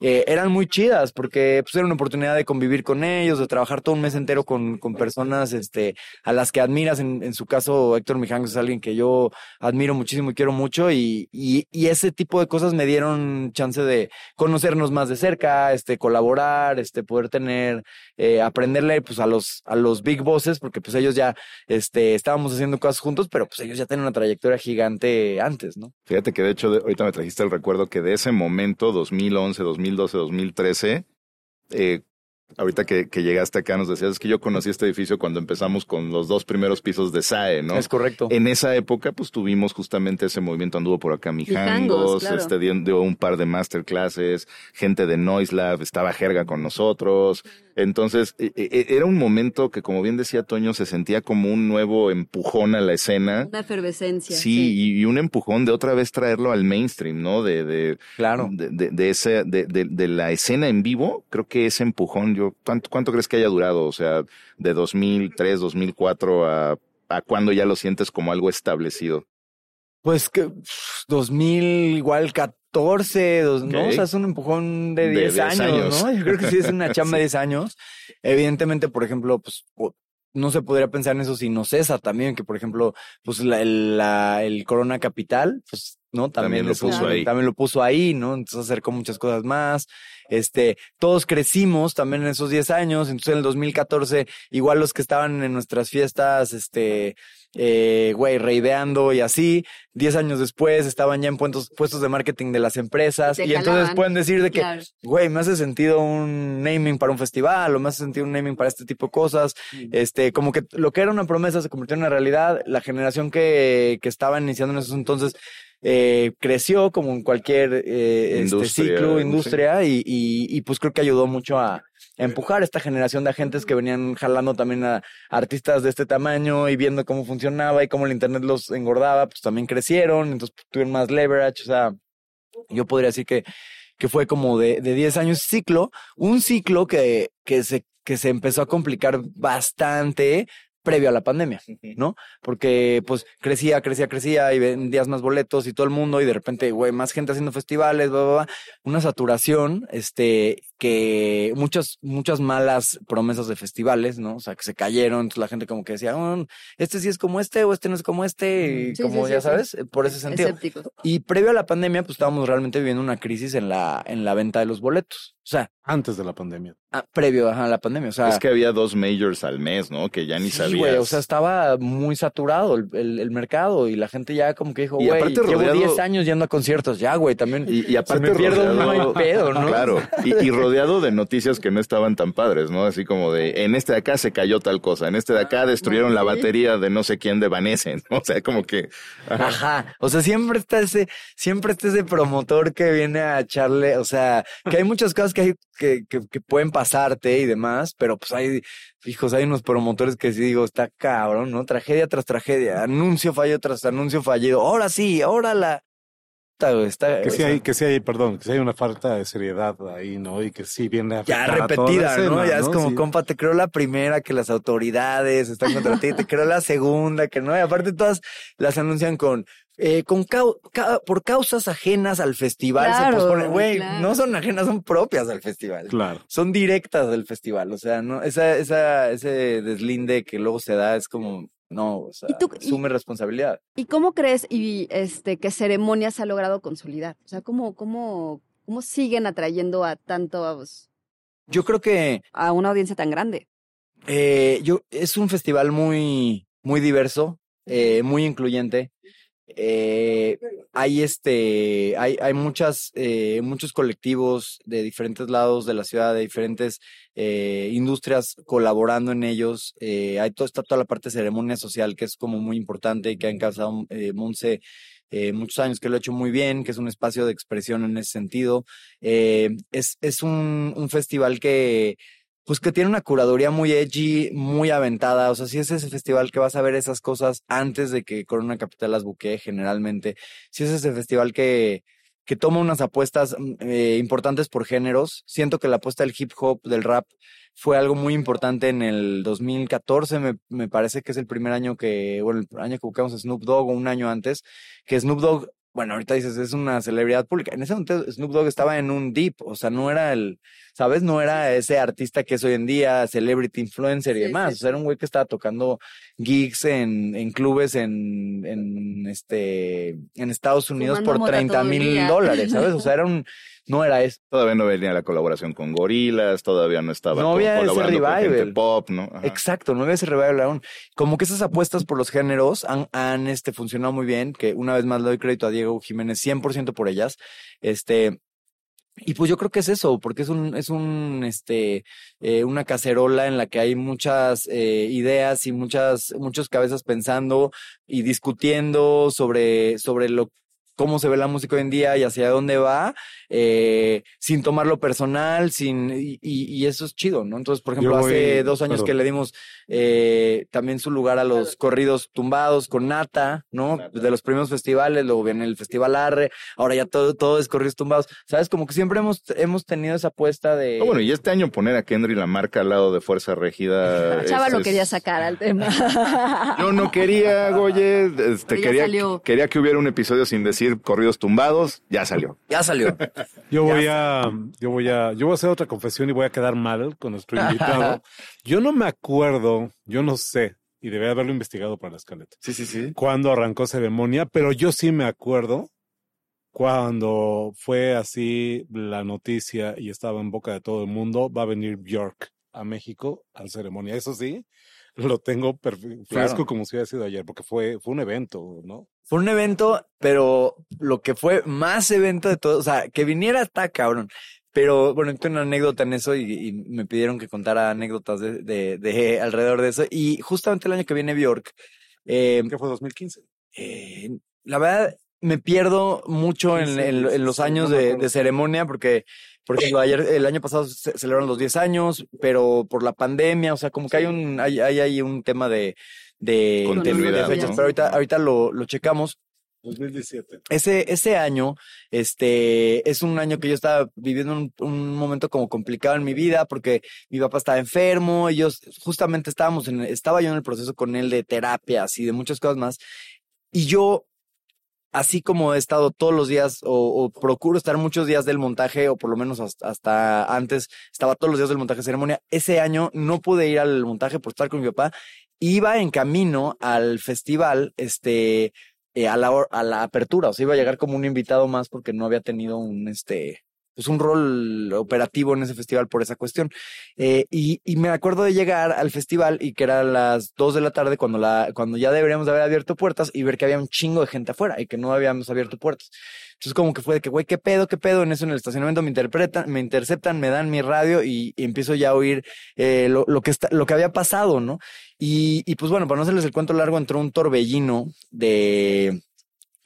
Eh, eran muy chidas porque pues, era una oportunidad de convivir con ellos, de trabajar todo un mes entero con, con personas este, a las que admiras. En, en su caso, Héctor Mijangos es alguien que yo admiro muchísimo y quiero mucho. Y, y, y ese tipo de cosas me dieron chance de conocernos más de cerca, este, colaborar, este, poder tener, eh, aprenderle pues, a los, a los big bosses, porque pues ellos ya este, estábamos haciendo cosas juntos, pero pues ellos ya tienen una trayectoria gigante antes, ¿no? Fíjate que de hecho de- ahorita me trajiste el recuerdo que de ese momento, 2011, 2012, 2013, eh, ahorita que, que llegaste acá nos decías es que yo conocí este edificio cuando empezamos con los dos primeros pisos de SAE, ¿no? Es correcto. En esa época, pues tuvimos justamente ese movimiento, anduvo por acá Mijangos, claro. este dio, dio un par de masterclasses, gente de Noise Lab, estaba Jerga con nosotros. Entonces, e- e- era un momento que, como bien decía Toño, se sentía como un nuevo empujón a la escena. Una efervescencia. Sí, Y, y un empujón de otra vez traerlo al mainstream, ¿no? De, de, Claro. de, de, de ese, de, de, de la escena en vivo, creo que ese empujón, yo, ¿cuánto, cuánto crees que haya durado? O sea, de 2003, 2004 a, a cuando ya lo sientes como algo establecido. Pues que pff, 2000, igual 14, dos, ¿no? O sea, es un empujón de De 10, 10 años, años. ¿no? Yo creo que sí es una chamba de 10 años. Evidentemente, por ejemplo, pues no se podría pensar en eso si no cesa también, que por ejemplo, pues la, el, la- el Corona Capital, pues ¿no? También lo eso- puso ahí. También lo puso ahí, ¿no? Entonces acercó muchas cosas más. Este, todos crecimos también en esos 10 años. Entonces en el 2014, igual los que estaban en nuestras fiestas, este, eh, güey, reideando y así. 10 años después estaban ya en puestos, puestos de marketing de las empresas. Y entonces pueden decir de que, Claro. güey, me hace sentido un naming para un festival o me hace sentido un naming para este tipo de cosas. Este, como que lo que era una promesa se convirtió en una realidad. La generación que, que estaba iniciando en esos entonces eh, creció como en cualquier eh, este Industria, ciclo, sí. industria, y, y, y pues creo que ayudó mucho a empujar esta generación de agentes que venían jalando también a artistas de este tamaño y viendo cómo funcionaba y cómo el internet los engordaba, pues también crecieron, entonces pues, tuvieron más leverage, o sea, yo podría decir que, que fue como de, de 10 años ciclo, un ciclo que, que, se, que se empezó a complicar bastante previo a la pandemia, ¿no? Porque pues crecía, crecía, crecía y vendías más boletos y todo el mundo y de repente, güey, más gente haciendo festivales, bla, bla, bla. Una saturación, este, que muchas, muchas malas promesas de festivales, ¿no? O sea, que se cayeron, entonces la gente como que decía, "Oh, este sí es como este o este no es como este, y Sí, como sí, ya sí, sabes, por ese sentido. Escépticos. Y previo a la pandemia, pues estábamos realmente viviendo una crisis en la, en la venta de los boletos. O sea, Antes de la pandemia. ah, previo ajá, a la pandemia. O sea, es que había dos majors al mes, ¿no? Que ya ni sí, sabías. güey, o sea, estaba muy saturado el, el- el mercado y la gente ya como que dijo, güey, aparte llevo rodeado- 10 años yendo a conciertos, ya, güey, también. Y, y aparte me pierdo, no hay rodeado- pedo, ¿no? Claro, y, y rodeado de noticias que no estaban tan padres, ¿no? Así como de, en este de acá se cayó tal cosa, en este de acá destruyeron la batería de no sé quién de Vanessa, ¿no? O sea, como que... ajá. Ajá. O sea, siempre está ese, siempre está ese promotor que viene a echarle, o sea, que hay muchas cosas que hay, que, que, que pueden pasarte y demás, pero pues hay, hijos, hay unos promotores que sí digo, está cabrón, ¿no? Tragedia tras tragedia, anuncio fallido tras anuncio fallido. Ahora sí, ahora la. Está, Que sí hay, que sí hay, perdón, que sí hay una falta de seriedad ahí, ¿no? Y que sí viene a ya repetida, ¿no? Ya es como, Sí. compa, te creo la primera que las autoridades están contra ti, te creo la segunda que no, y aparte todas las anuncian con, eh, con cau- ca- por causas ajenas al festival Claro, se posponen. Güey, claro. no son ajenas, son propias al festival. Claro. Son directas del festival, o sea, no, esa, esa, ese deslinde que luego se da es como, no, o sea, ¿Y tú- y- asume responsabilidad. ¿Y cómo crees y este que ceremonias ha logrado consolidar? O sea, ¿cómo, cómo, cómo siguen atrayendo a tantos, Yo creo que a una audiencia tan grande? Eh, yo, es un festival muy, muy diverso, eh, muy incluyente. Eh, hay este, hay, hay muchas, eh, muchos colectivos de diferentes lados de la ciudad, de diferentes eh, industrias colaborando en ellos. Eh, hay todo, está toda la parte de ceremonia social que es como muy importante y que ha encabezado Monse muchos años que lo ha hecho muy bien, que es un espacio de expresión en ese sentido. Es, es un, un festival que, pues que tiene una curaduría muy edgy, muy aventada. O sea, si es ese festival que vas a ver esas cosas antes de que Corona Capital las buquee generalmente. Si es ese festival que, que toma unas apuestas mm, eh, importantes por géneros. Siento que la apuesta del hip hop, del rap, fue algo muy importante en el 2014. Me, me parece que es el primer año que, bueno, el año que buscamos a Snoop Dogg o un año antes, que Snoop Dogg, bueno, ahorita dices, es una celebridad pública. En ese momento Snoop Dogg estaba en un deep, o sea, no era el, ¿sabes? No era ese artista que es hoy en día, celebrity influencer y Sí, demás. sí, O sea, era un güey que estaba tocando gigs en, en clubes en, en, este, en Estados Unidos Fumando por mota 30 todo el mil dólares, ¿sabes? O sea, era un, no era eso. Todavía no venía la colaboración con Gorilas, todavía no estaba No había ese colaborando con gente revival. pop, ¿no? Ajá. Exacto, no había ese revival aún. Como que esas apuestas por los géneros han, han este, funcionado muy bien, que una vez más le doy crédito a Diego Jiménez 100% por ellas. Este, y pues yo creo que es eso, porque es un, es un, este, eh, una cacerola en la que hay muchas eh, ideas y muchas, muchas cabezas pensando y discutiendo sobre, sobre lo cómo se ve la música hoy en día y hacia dónde va, eh, sin tomarlo personal, sin, y, y- eso es chido, ¿no? Entonces, por ejemplo, voy- hace dos años perdón. que le dimos eh, también su lugar a los corridos tumbados con Nata, ¿no? Nata. De los primeros festivales, luego viene el Festival Arre, ahora ya todo, todo es corridos tumbados, ¿sabes? Como que siempre hemos, hemos tenido esa apuesta de... Ah, bueno, y este año poner a Kendry la marca al lado de Fuerza Regida. Chava es- lo quería sacar al tema. Yo no quería, Goye, este, quería, salió. quería que hubiera un episodio sin decir corridos tumbados, ya salió. Ya salió. Yo voy a, yo voy a, yo voy a hacer otra confesión y voy a quedar mal con nuestro invitado. Yo no me acuerdo, yo no sé, y debía haberlo investigado para la escaleta. Sí, sí, sí. Cuándo arrancó ceremonia, pero yo sí me acuerdo cuando fue así la noticia y estaba en boca de todo el mundo, va a venir Bjork a México a la ceremonia. Eso sí, lo tengo fresco Claro. como si hubiera sido ayer, porque fue, fue un evento, ¿no? Fue un evento, pero lo que fue más evento de todo, o sea, que viniera está cabrón. Pero bueno, tengo una anécdota en eso y, y me pidieron que contara anécdotas de, de, de alrededor de eso. Y justamente el año que viene Bjork, eh, Que fue 2015. eh, la verdad me pierdo mucho en, 15, en- en los 16, años de, ceremonia porque, por ejemplo, ayer, el año pasado se celebraron los 10 años, pero por la pandemia, o sea, como que hay un, hay, hay, hay un tema de, de, Continuidad, de fechas, ¿no? pero ahorita, ahorita lo, lo checamos. 2017. Ese, ese año, este, es un año que yo estaba viviendo un, un momento como complicado en mi vida porque mi papá estaba enfermo y yo justamente estábamos en, estaba yo en el proceso con él de terapias y de muchas cosas más. Y yo, así como he estado todos los días o, procuro estar muchos días del montaje o por lo menos hasta, antes estaba todos los días del montaje ceremonia, ese año no pude ir al montaje por estar con mi papá. Iba en camino al festival, este, eh, a, la, a la apertura, o sea, iba a llegar como un invitado más porque no había tenido un, este, pues un rol operativo en ese festival por esa cuestión. Eh, y, y me acuerdo de llegar al festival y que era a las 2 de la tarde cuando, la, cuando ya deberíamos de haber abierto puertas y ver que había un chingo de gente afuera y que no habíamos abierto puertas. Entonces como que fue de que, güey, ¿qué pedo, qué pedo? En eso en el estacionamiento me interpretan, me interceptan, me dan mi radio y, y empiezo ya a oír eh, lo, lo, que está, lo que había pasado, ¿no? Y, y pues bueno, para no hacerles el cuento largo, entró un torbellino de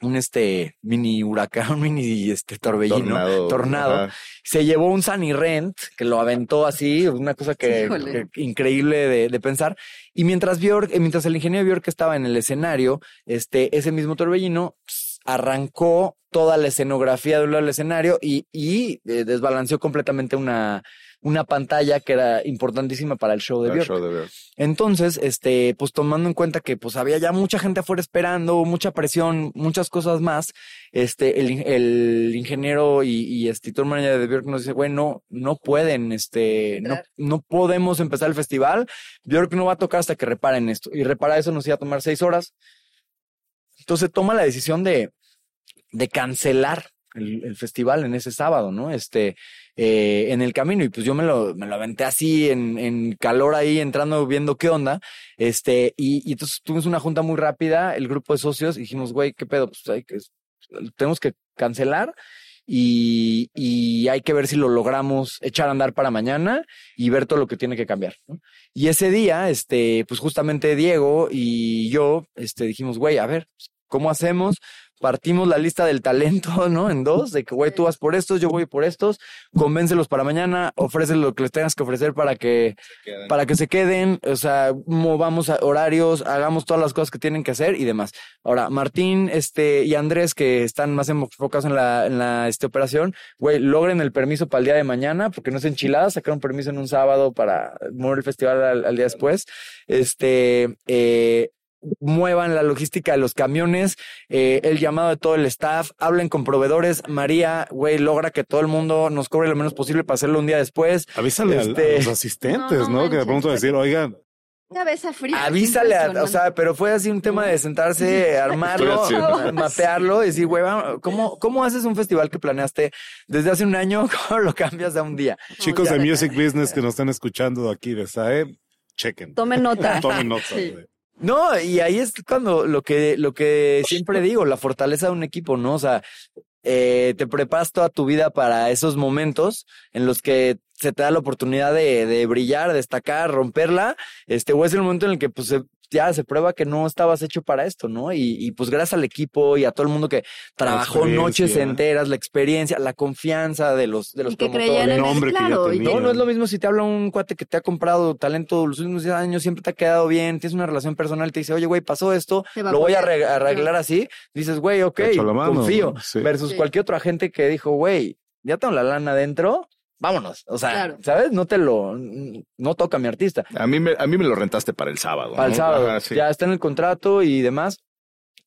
un este mini huracán, un mini este torbellino, Tornado. Se llevó un Sunny Rent que lo aventó así, una cosa que, increíble de, de pensar. Y mientras Bjork, eh, mientras el ingeniero Bjork estaba en el escenario, este, ese mismo torbellino pss, arrancó toda la escenografía de un lado del escenario y, y eh, desbalanceó completamente una, una pantalla que era importantísima para el show de show Björk. Entonces, este, pues tomando en cuenta que pues había ya mucha gente afuera esperando, mucha presión, muchas cosas más, este, el, in- el ingeniero y, y este tour manager de Björk nos dice, güey, no, no pueden, este, no, no podemos empezar el festival, Björk no va a tocar hasta que reparen esto. Y reparar eso nos iba a tomar seis horas. Entonces toma la decisión de, de cancelar el, el festival en ese sábado, ¿no? Este, eh, en el camino. Y pues yo me lo, me lo aventé así en, en calor ahí, entrando, viendo qué onda. Este, y, y entonces tuvimos una junta muy rápida, el grupo de socios, y dijimos, güey, ¿qué pedo? Pues hay que, tenemos que cancelar. Y, y hay que ver si lo logramos echar a andar para mañana y ver todo lo que tiene que cambiar. ¿no? Y ese día, este, pues justamente Diego y yo, este, dijimos, güey, a ver, ¿cómo hacemos? Partimos la lista del talento, ¿no? En dos, de que, güey, tú vas por estos, yo voy por estos, convéncelos para mañana, ofrece lo que les tengas que ofrecer para que, para que se queden, o sea, movamos a- horarios, hagamos todas las cosas que tienen que hacer y demás. Ahora, Martín, este, y Andrés, que están más enfocados en la, en la, este, operación, güey, logren el permiso para el día de mañana, porque no es enchilada, sacaron permiso en un sábado para mover el festival al, al día después. Este, eh, muevan la logística de los camiones, eh, el llamado de todo el staff, hablen con proveedores. María, güey, logra que todo el mundo nos cobre lo menos posible para hacerlo un día después. Avísale al- Este- a los asistentes, No, ¿no? no Que de pronto decir, oigan, Cabeza fría. Avísale, a- o sea, pero fue así un tema de sentarse, armarlo, mapearlo y decir, güey, ¿cómo, ¿cómo haces un festival que planeaste desde hace un año? ¿Cómo lo cambias a un día? chicos de Music Business que nos están escuchando aquí de SAE, chequen. Tomen nota. Tomen nota. Sí. No, y ahí es cuando lo que, lo que siempre digo, la fortaleza de un equipo, ¿no? O sea, eh, te preparas toda tu vida para esos momentos en los que se te da la oportunidad de, de brillar, destacar, romperla, este, o es el momento en el que pues se- ya se prueba que no estabas hecho para esto, ¿no? Y, y pues gracias al equipo y a todo el mundo que trabajó noches enteras, la experiencia, la confianza de los, de los Y que promotores. creían en El nombre que ya claro. y tenía. No, no es lo mismo si te habla un cuate que te ha comprado talento los últimos 10 años, siempre te ha quedado bien, tienes una relación personal, te dice, oye, güey, pasó esto, a lo voy a arreglar así. Dices, güey, ok, mano, confío. Versus Sí. cualquier otro agente que dijo, güey, ya tengo la lana adentro, vámonos. O sea, Claro. ¿sabes? No te lo, no toca a mi artista. A mí, me, a mí me lo rentaste para el sábado. Para el sábado, Ajá, sí. ya está en el contrato y demás.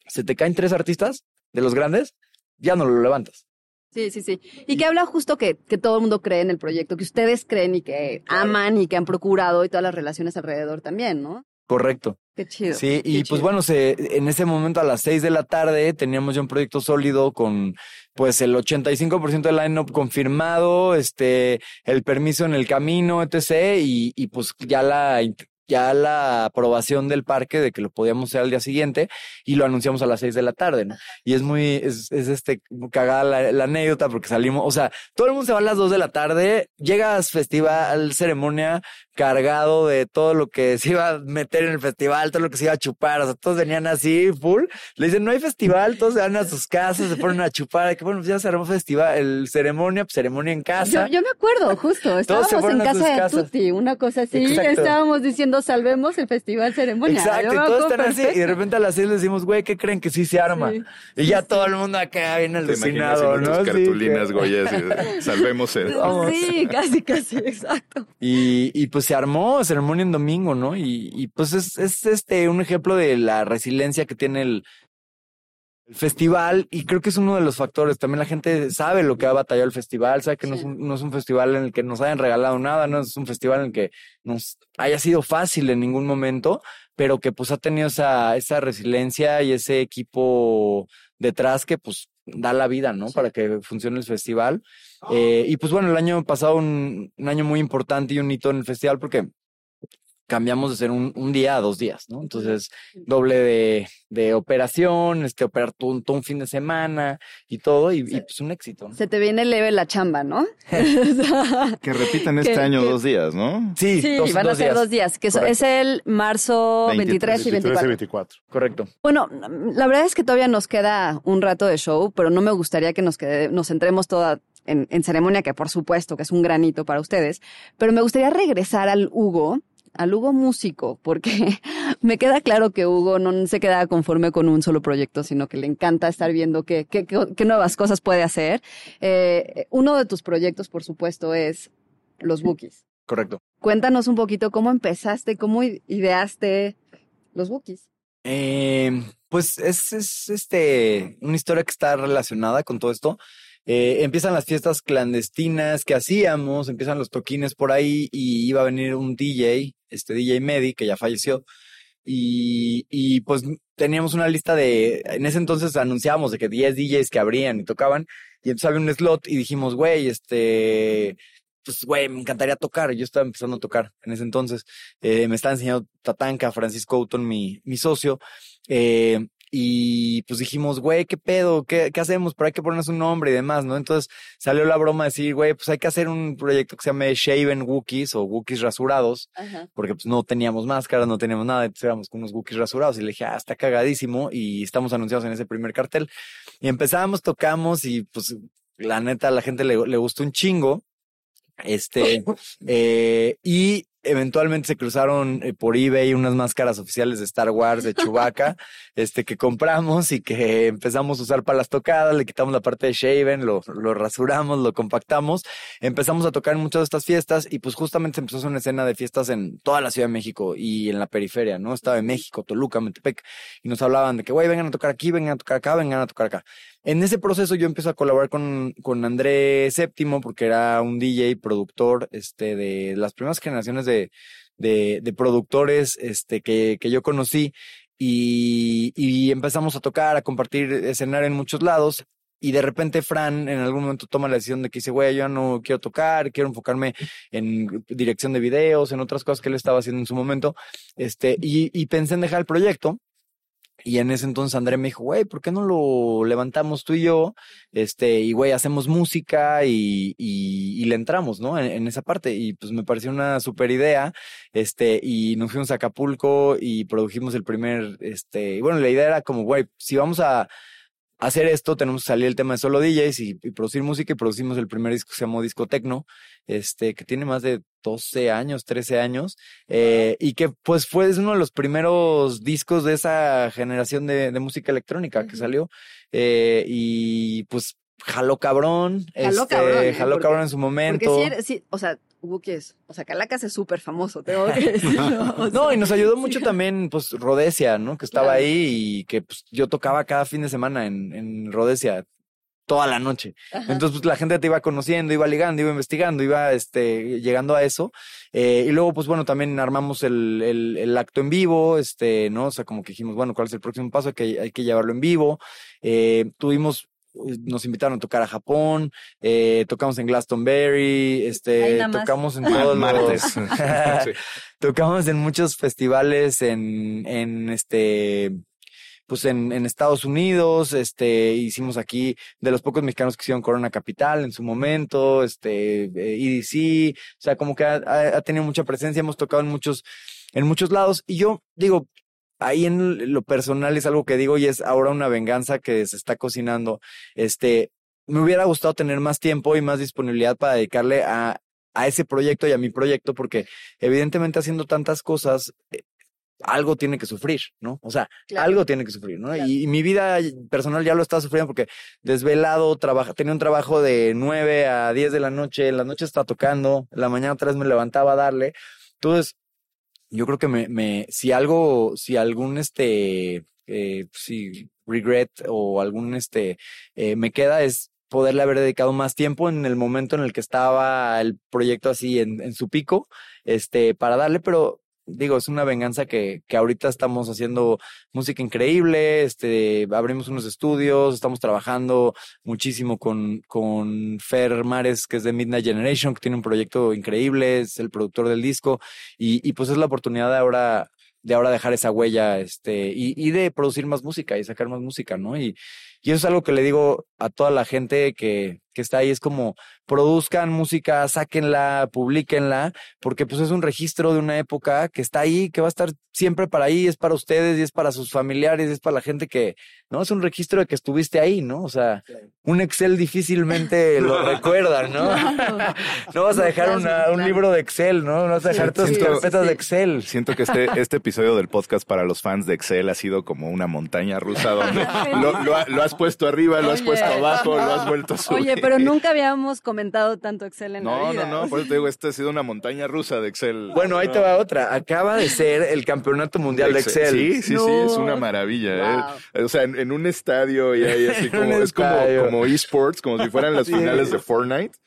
Se te caen tres artistas de los grandes, ya no lo levantas. Sí, sí, sí. Y que habla justo que, que todo el mundo cree en el proyecto, que ustedes creen y que aman y que han procurado y todas las relaciones alrededor también, ¿no? Correcto. Qué chido. Sí, y Qué pues chido. bueno, se, en ese momento a las 6 de la tarde teníamos ya un proyecto sólido con pues el 85% del line-up confirmado, este, el permiso en el camino, etc. Y, y pues ya la, ya la aprobación del parque de que lo podíamos hacer al día siguiente y lo anunciamos a las 6 de la tarde, ¿no? Y es muy, es, es este, cagada la, la anécdota porque salimos, o sea, todo el mundo se va a las 2 de la tarde, llegas festival, ceremonia, cargado de todo lo que se iba a meter en el festival, todo lo que se iba a chupar, o sea, todos venían así, full. Le dicen, no hay festival, todos se van a sus casas, se ponen a chupar, que bueno, pues ya se armó festival, el ceremonia, pues ceremonia en casa. Yo, yo me acuerdo, justo. se Estábamos en casa de. Tutti, una cosa así. Exacto. Estábamos diciendo, salvemos el festival ceremonia. Exacto, y todos están así, y de repente a las seis decimos, güey, ¿qué creen que sí se arma? Sí. Y ya todo el mundo acá imaginas alucinado, ¿no? tus Sí, cartulinas, que- de, salvemos el... Vamos. Sí, casi, casi, exacto. Y, y pues se armó ceremonia en domingo, ¿no? Y, y pues es, es este un ejemplo de la resiliencia que tiene el, el festival y creo que es uno de los factores. También la gente sabe lo que ha batallado el festival, sabe que no, es un, no es un festival en el que nos hayan regalado nada, no es un festival en el que nos haya sido fácil en ningún momento, pero que pues ha tenido esa, esa resiliencia y ese equipo detrás que pues da la vida, ¿no? Sí. Para que funcione el festival. Eh, y pues bueno, el año pasado un, un año muy importante y un hito en el festival porque cambiamos de ser un, un día a dos días, ¿no? Entonces, doble de, de operación, este, operar todo, un- todo un fin de semana y todo, y, y, pues un éxito. ¿no? Se te viene leve la chamba, ¿no? Que repitan este Que- año que- dos días, ¿no? Sí, Sí, dos, van a ser días. dos días, que Correcto. es el marzo 23, 23 y 23 y 24. 24. Correcto. Bueno, la verdad es que todavía nos queda un rato de show, pero no me gustaría que nos, quede, nos centremos toda en, en ceremonia, que por supuesto que es un granito para ustedes, pero me gustaría regresar al Hugo, al Hugo músico, porque me queda claro que Hugo no se queda conforme con un solo proyecto, sino que le encanta estar viendo qué, qué, qué- qué nuevas cosas puede hacer. Eh, uno de tus proyectos, por supuesto, es los Bookies. Correcto. Cuéntanos un poquito cómo empezaste, cómo ideaste los Bookies. Eh, pues es, es este una historia que está relacionada con todo esto. Eh, empiezan las fiestas clandestinas que hacíamos, empiezan los toquines por ahí y iba a venir un DJ, este DJ Medi, que ya falleció. Y, y pues teníamos una lista de, en ese entonces anunciábamos de que 10 DJs que abrían y tocaban, y entonces había un slot y dijimos, güey, este, pues güey, me encantaría tocar. Yo estaba empezando a tocar en ese entonces. Eh, me estaba enseñando Tatanka, Francisco Outon, mi, mi socio. Eh, y pues dijimos, güey, ¿qué pedo? ¿Qué, ¿Qué hacemos? Pero hay que ponernos un nombre y demás, ¿no? Entonces salió la broma de decir, güey, pues hay que hacer un proyecto que se llame Shaven Wookiees o Wookiees Rasurados, porque pues no teníamos máscaras, no teníamos nada, entonces éramos con unos Wookiees rasurados. Y le dije, ah, está cagadísimo y estamos anunciados en ese primer cartel. Y empezamos, tocamos y pues la neta a la gente le, le gustó un chingo. Este, eh, y eventualmente se cruzaron eh, por eBay unas máscaras oficiales de Star Wars de Chewbacca, este, que compramos y que empezamos a usar para las tocadas, le quitamos la parte de Shaven, lo, lo rasuramos, lo compactamos, empezamos a tocar en muchas de estas fiestas y pues justamente se empezó a hacer una escena de fiestas en toda la Ciudad de México y en la periferia, ¿no? Estaba en México, Toluca, Metepec, y nos hablaban de que, güey, vengan a tocar aquí, vengan a tocar acá, vengan a tocar acá. En ese proceso yo empiezo a colaborar con, con André Séptimo, porque era un DJ productor, este, de las primeras generaciones de, de, de productores, este, que, que yo conocí. Y, y empezamos a tocar, a compartir escenario en muchos lados. Y de repente Fran en algún momento toma la decisión de que dice, güey, yo no quiero tocar, quiero enfocarme en dirección de videos, en otras cosas que él estaba haciendo en su momento. Este, y, y pensé en dejar el proyecto. Y en ese entonces André me dijo, güey, ¿por qué no lo levantamos tú y yo? Este, y güey, hacemos música y, y, y le entramos, ¿no? En, esa parte. Y pues me pareció una super idea. Este, y nos fuimos a Acapulco y produjimos el primer, este, y bueno, la idea era como, güey, si vamos a hacer esto, tenemos que salir el tema de solo DJs y, y producir música y producimos el primer disco que se llamó Disco Tecno, este, que tiene más de 12 años, 13 años, eh, y que pues fue uno de los primeros discos de esa generación de, de música electrónica que salió, eh, y pues jaló cabrón, Jaló este, cabrón, ¿eh? jaló cabrón en su Porque momento. o sea, Wookiees, o sea, Calacas es súper famoso, tengo que decirlo. o No, y nos ayudó sí. mucho también, pues, Rodesia, ¿no? Que estaba Claro. ahí y que pues, yo tocaba cada fin de semana en, en Rodesia. toda la noche. Entonces, pues la gente te iba conociendo, iba ligando, iba investigando, iba este, llegando a eso. Eh, y luego, pues bueno, también armamos el, el, el, acto en vivo, este, ¿no? O sea, como que dijimos, bueno, ¿cuál es el próximo paso? Hay que, hay que llevarlo en vivo. Eh, tuvimos nos invitaron a tocar a Japón, eh, tocamos en Glastonbury, este, tocamos en todos los, tocamos en muchos festivales en, en este, pues en, en, Estados Unidos, este, hicimos aquí de los pocos mexicanos que hicieron Corona Capital en su momento, este, EDC, eh, e o sea, como que ha, ha, tenido mucha presencia, hemos tocado en muchos, en muchos lados, y yo digo, ahí en lo personal es algo que digo y es ahora una venganza que se está cocinando, este, me hubiera gustado tener más tiempo y más disponibilidad para dedicarle a, a ese proyecto y a mi proyecto, porque evidentemente haciendo tantas cosas, eh, algo tiene que sufrir, ¿no? O sea, algo tiene que sufrir, ¿no? Y, mi vida personal ya lo está sufriendo porque desvelado, trabaja, tenía un trabajo de 9 a 10 de la noche, en la noche estaba tocando, en la mañana otra vez me levantaba a darle. Entonces, yo creo que me, me si algo, si algún este, eh, si regret o algún este, eh, me queda es poderle haber dedicado más tiempo en el momento en el que estaba el proyecto así en, en su pico, este, para darle, pero digo, es una venganza que, que ahorita estamos haciendo música increíble, este, abrimos unos estudios, estamos trabajando muchísimo con, con Fer Mares, que es de Midnight Generation, que tiene un proyecto increíble, es el productor del disco, y, y pues es la oportunidad de ahora, de ahora dejar esa huella, este, y, y de producir más música y sacar más música, ¿no? Y, y eso es algo que le digo a toda la gente que, que está ahí, es como, produzcan música, sáquenla, publiquenla, porque pues es un registro de una época que está ahí, que va a estar siempre para ahí, es para ustedes y es para sus familiares, es para la gente que, ¿no? Es un registro de que estuviste ahí, ¿no? O sea, un Excel difícilmente lo recuerdan, ¿no? no vas a dejar un libro de Excel, ¿no? No vas a dejar tus carpetas de Excel. Siento que este, este episodio del podcast para los fans de Excel ha sido como una montaña rusa donde lo, has puesto arriba, lo has puesto abajo, lo has vuelto a subir. Oye, pero nunca habíamos comentado tanto Excel en no, la vida. No, no, por eso te digo, esta ha sido una montaña rusa de Excel. Bueno, ahí te va otra. Acaba de ser el campeonato mundial de Excel. Sí, sí, sí, es una maravilla. ¿eh? O sea, en, un estadio y ahí así como, es como, como esports, como si fueran las finales de Fortnite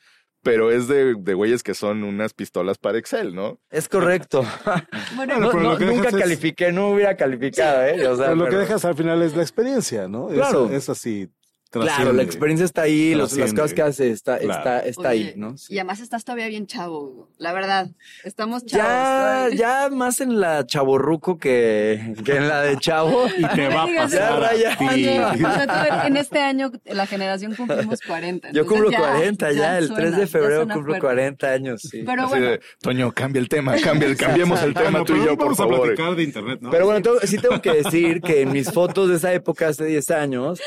pero es de, de güeyes que son unas pistolas para Excel, ¿no? Es correcto. bueno, no, nunca califiqué, no hubiera calificado, ¿eh? O sea, lo que dejas al final es la experiencia, ¿no? Claro. es así. Claro, la experiencia está ahí, las cosas que hace está, está, está ahí, ¿no? Y además estás todavía bien chavo, la verdad. Estamos chavos. Ya, ya más en la chaborruco que, que en la de chavo. Y te va a pasar. Ya, en este año la generación cumplimos 40. Yo cumplo 40 ya, el 3 de febrero cumplo 40 años, sí. Pero bueno. Toño, cambia el tema, cambia el, cambiemos el tema tú y yo, por favor. a platicar de internet, ¿no? Pero bueno, sí tengo que decir que en mis fotos de esa época, hace 10 años,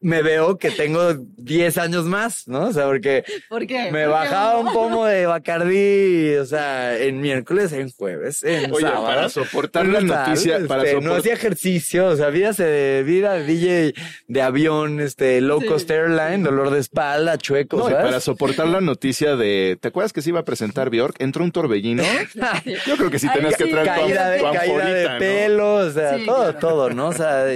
me veo que tengo 10 años más, ¿no? O sea, porque me bajaba un pomo de Bacardí, o sea, en miércoles, en jueves, en Oye, sábado. para soportar la noticia, para este, no hacía ejercicio, o sea, vida de vida de DJ de avión, este, low cost airline, dolor de espalda, chueco, no, para soportar la noticia de, ¿te acuerdas que se iba a presentar Bjork? Entró un torbellino. Yo creo que sí tenías que traer caída de, caída de pelo, o sea, todo, todo, ¿no? O sea,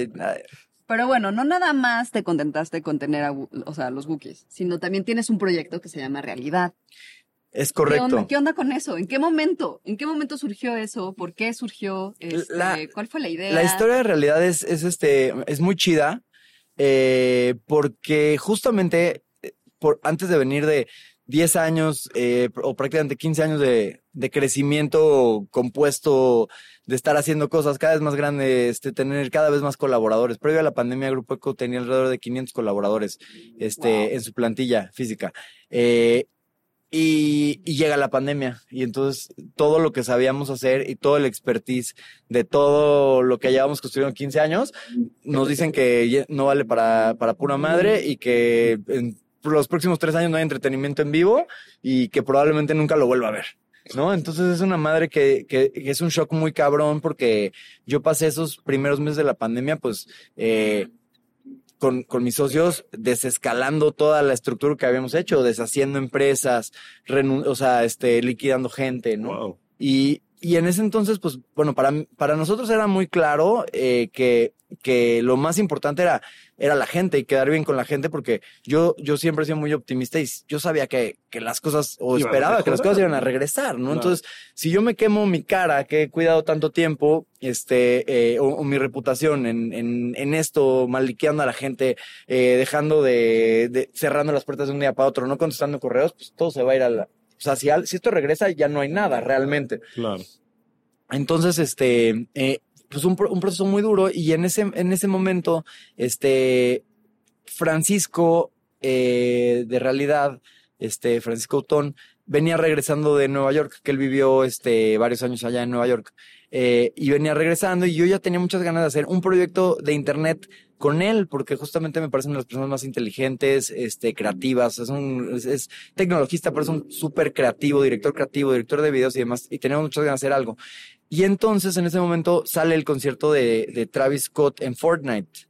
pero bueno, no nada más te contentaste con tener a, o sea, los Wookiees, sino también tienes un proyecto que se llama Realidad. Es correcto. ¿Qué onda, con eso? ¿En qué momento? ¿En qué momento surgió eso? ¿Por qué surgió? Este, ¿Cuál fue la idea? La historia de realidad es, es, este, es muy chida eh, porque justamente eh, por, antes de venir de 10 años eh, o prácticamente 15 años de, de, crecimiento compuesto, de estar haciendo cosas cada vez más grandes, de tener cada vez más colaboradores. Previo a la pandemia, Grupo Eco tenía alrededor de 500 colaboradores este, en su plantilla física. Eh, y, y, llega la pandemia y entonces todo lo que sabíamos hacer y todo el expertise de todo lo que llevamos construyendo 15 años nos dicen que no vale para, para pura madre y que en los próximos tres años no hay entretenimiento en vivo y que probablemente nunca lo vuelva a ver. ¿no? Entonces es una madre que, que, es un shock muy cabrón porque yo pasé esos primeros meses de la pandemia, pues, eh, con, con mis socios desescalando toda la estructura que habíamos hecho, deshaciendo empresas, o sea, este, liquidando gente, ¿no? Y, y en ese entonces, pues bueno, para, para nosotros era muy claro eh, que, que lo más importante era, era la gente y quedar bien con la gente porque yo, yo siempre he sido muy optimista y yo sabía que, que las cosas, o Iban esperaba que las cosas iban a regresar, ¿no? Claro. Entonces, si yo me quemo mi cara, que he cuidado tanto tiempo, este, eh, o, o mi reputación en, en, en esto, maliqueando a la gente, eh, dejando de, de, cerrando las puertas de un día para otro, no contestando correos, pues todo se va a ir a la, o sea, si, si esto regresa, ya no hay nada realmente. Claro. Entonces, este, eh, pues un, un proceso muy duro. Y en ese, en ese momento, este, Francisco, eh, de realidad, este, Francisco Autón, venía regresando de Nueva York, que él vivió, este, varios años allá en Nueva York, eh, y venía regresando. Y yo ya tenía muchas ganas de hacer un proyecto de internet con él, porque justamente me parecen las personas más inteligentes, este, creativas, es un, es, es tecnologista, pero es un súper creativo, director creativo, director de videos y demás, y tenemos muchas ganas de hacer algo. Y entonces en ese momento sale el concierto de, de Travis Scott en Fortnite.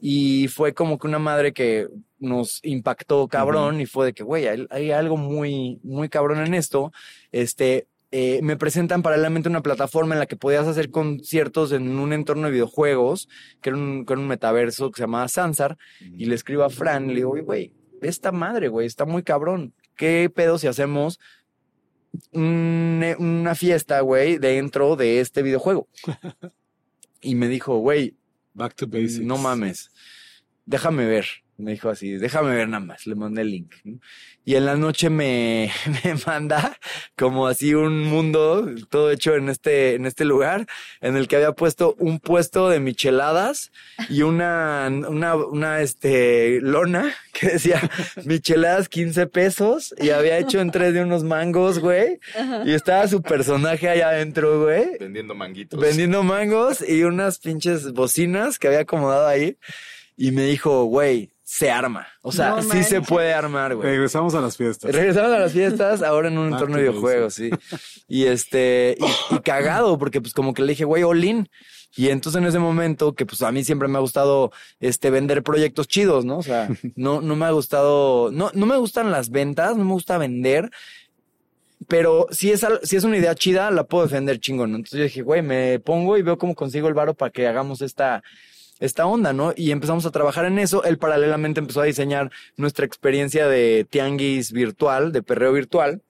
Y fue como que una madre que nos impactó cabrón y fue de que, güey, hay, hay algo muy, muy cabrón en esto. Este, eh, me presentan paralelamente una plataforma en la que podías hacer conciertos en un entorno de videojuegos, que era un, que era un metaverso que se llamaba Sansar. Y le escribo a Fran, le digo, "Oye, güey, esta madre, güey, está muy cabrón. ¿Qué pedo si hacemos un- una fiesta, güey, dentro de este videojuego? y me dijo, güey, Back to basics. no mames, déjame ver. Me dijo así, déjame ver nada más. Le mandé el link. Y en la noche me, me manda como así un mundo, todo hecho en este, en este lugar, en el que había puesto un puesto de micheladas y una, una, una, este, lona que decía micheladas 15 pesos y había hecho en tres de unos mangos, güey. Y estaba su personaje allá adentro, güey. Vendiendo manguitos. Vendiendo mangos y unas pinches bocinas que había acomodado ahí. Y me dijo, güey, se arma. O sea, No sí se puede armar, güey. Regresamos a las fiestas. Regresamos a las fiestas, ahora en un Back entorno to de videojuegos, sí. Y este, y, y cagado, porque pues como que le dije, güey, Olin. Y entonces en ese momento, que pues a mí siempre me ha gustado este vender proyectos chidos, ¿no? O sea, no, no me ha gustado, no, no me gustan las ventas, no me gusta vender. Pero si es, al- si es una idea chida, la puedo defender chingón. ¿no? Entonces yo dije, güey, me pongo y veo cómo consigo el varo para que hagamos esta, esta onda, ¿no? Y empezamos a trabajar en eso. Él paralelamente empezó a diseñar nuestra experiencia de tianguis virtual, de perreo virtual.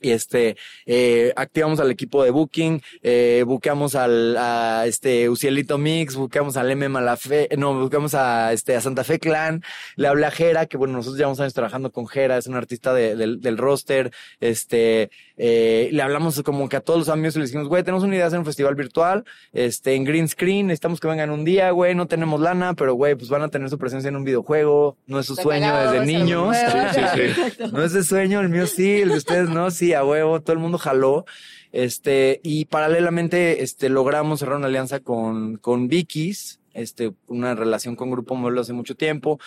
Y este, eh, activamos al equipo de Booking, eh, buqueamos al, a este Ucielito Mix, buqueamos al M Malafe, no, buqueamos a este, a Santa Fe Clan, le hablé a Jera, que bueno, nosotros llevamos años trabajando con Jera, es un artista de- del roster, este, eh, le hablamos como que a todos los amigos y les dijimos, güey, tenemos una idea de hacer un festival virtual, este, en green screen, necesitamos que vengan un día, güey, no tenemos lana, pero güey, pues van a tener su presencia en un videojuego, no es su sueño desde niños. nuevo. Sí, sí, sí. Exacto. No es de sueño, el mío sí, el de ustedes no, sí, a huevo, todo el mundo jaló. Este, y paralelamente, este, logramos cerrar una alianza con, con Vicky's, este, una relación con Grupo Modelo hace mucho tiempo.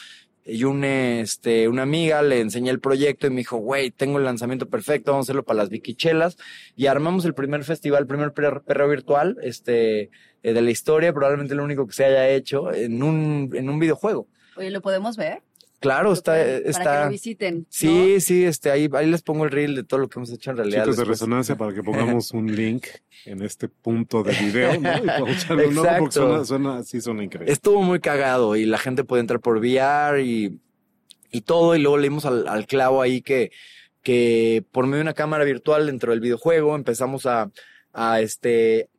Y una, este, una amiga le enseñé el proyecto y me dijo, güey, tengo el lanzamiento perfecto, vamos a hacerlo para las Viquichelas. Y armamos el primer festival, el primer per- perreo virtual, este, eh, de la historia, probablemente lo único que se haya hecho en un, en un videojuego. Oye, ¿lo podemos ver? Claro, está, está. Para que lo visiten. ¿no? Sí, sí, este, ahí, ahí les pongo el reel de todo lo que hemos hecho en realidad. Chicos de resonancia para que pongamos un link en este punto de video, ¿no? Y podamos echarle un ojo porque Exacto. suena, suena, sí suena increíble. Estuvo muy cagado y la gente puede entrar por VR y, y todo. Y luego leímos al, al clavo ahí que, que por medio de una cámara virtual dentro del videojuego empezamos a, a este,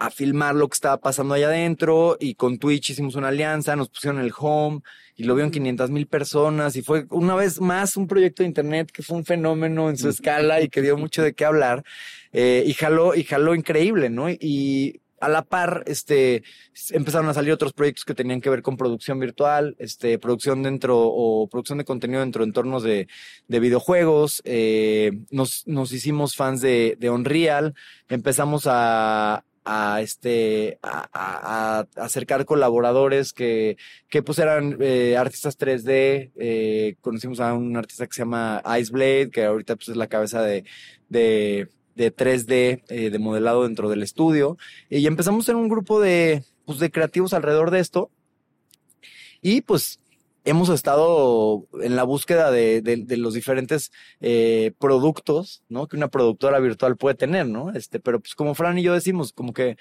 a filmar lo que estaba pasando allá adentro y con Twitch hicimos una alianza, nos pusieron el home y lo vieron 500 mil personas y fue una vez más un proyecto de internet que fue un fenómeno en su escala y que dio mucho de qué hablar eh, y jaló y jaló increíble, ¿no? Y a la par, este, empezaron a salir otros proyectos que tenían que ver con producción virtual, este, producción dentro o producción de contenido dentro de entornos de, de videojuegos. eh, nos, nos hicimos fans de, de Unreal, empezamos a, a este a, a- a acercar colaboradores que, que pues eran eh, artistas 3D eh, conocimos a un artista que se llama Iceblade que ahorita pues es la cabeza de, de, de 3D eh, de modelado dentro del estudio. Y empezamos en un grupo de pues de creativos alrededor de esto. Y pues hemos estado en la búsqueda de, de, de los diferentes eh, productos, ¿no? Que una productora virtual puede tener, ¿no? Este, pero pues como Fran y yo decimos, como que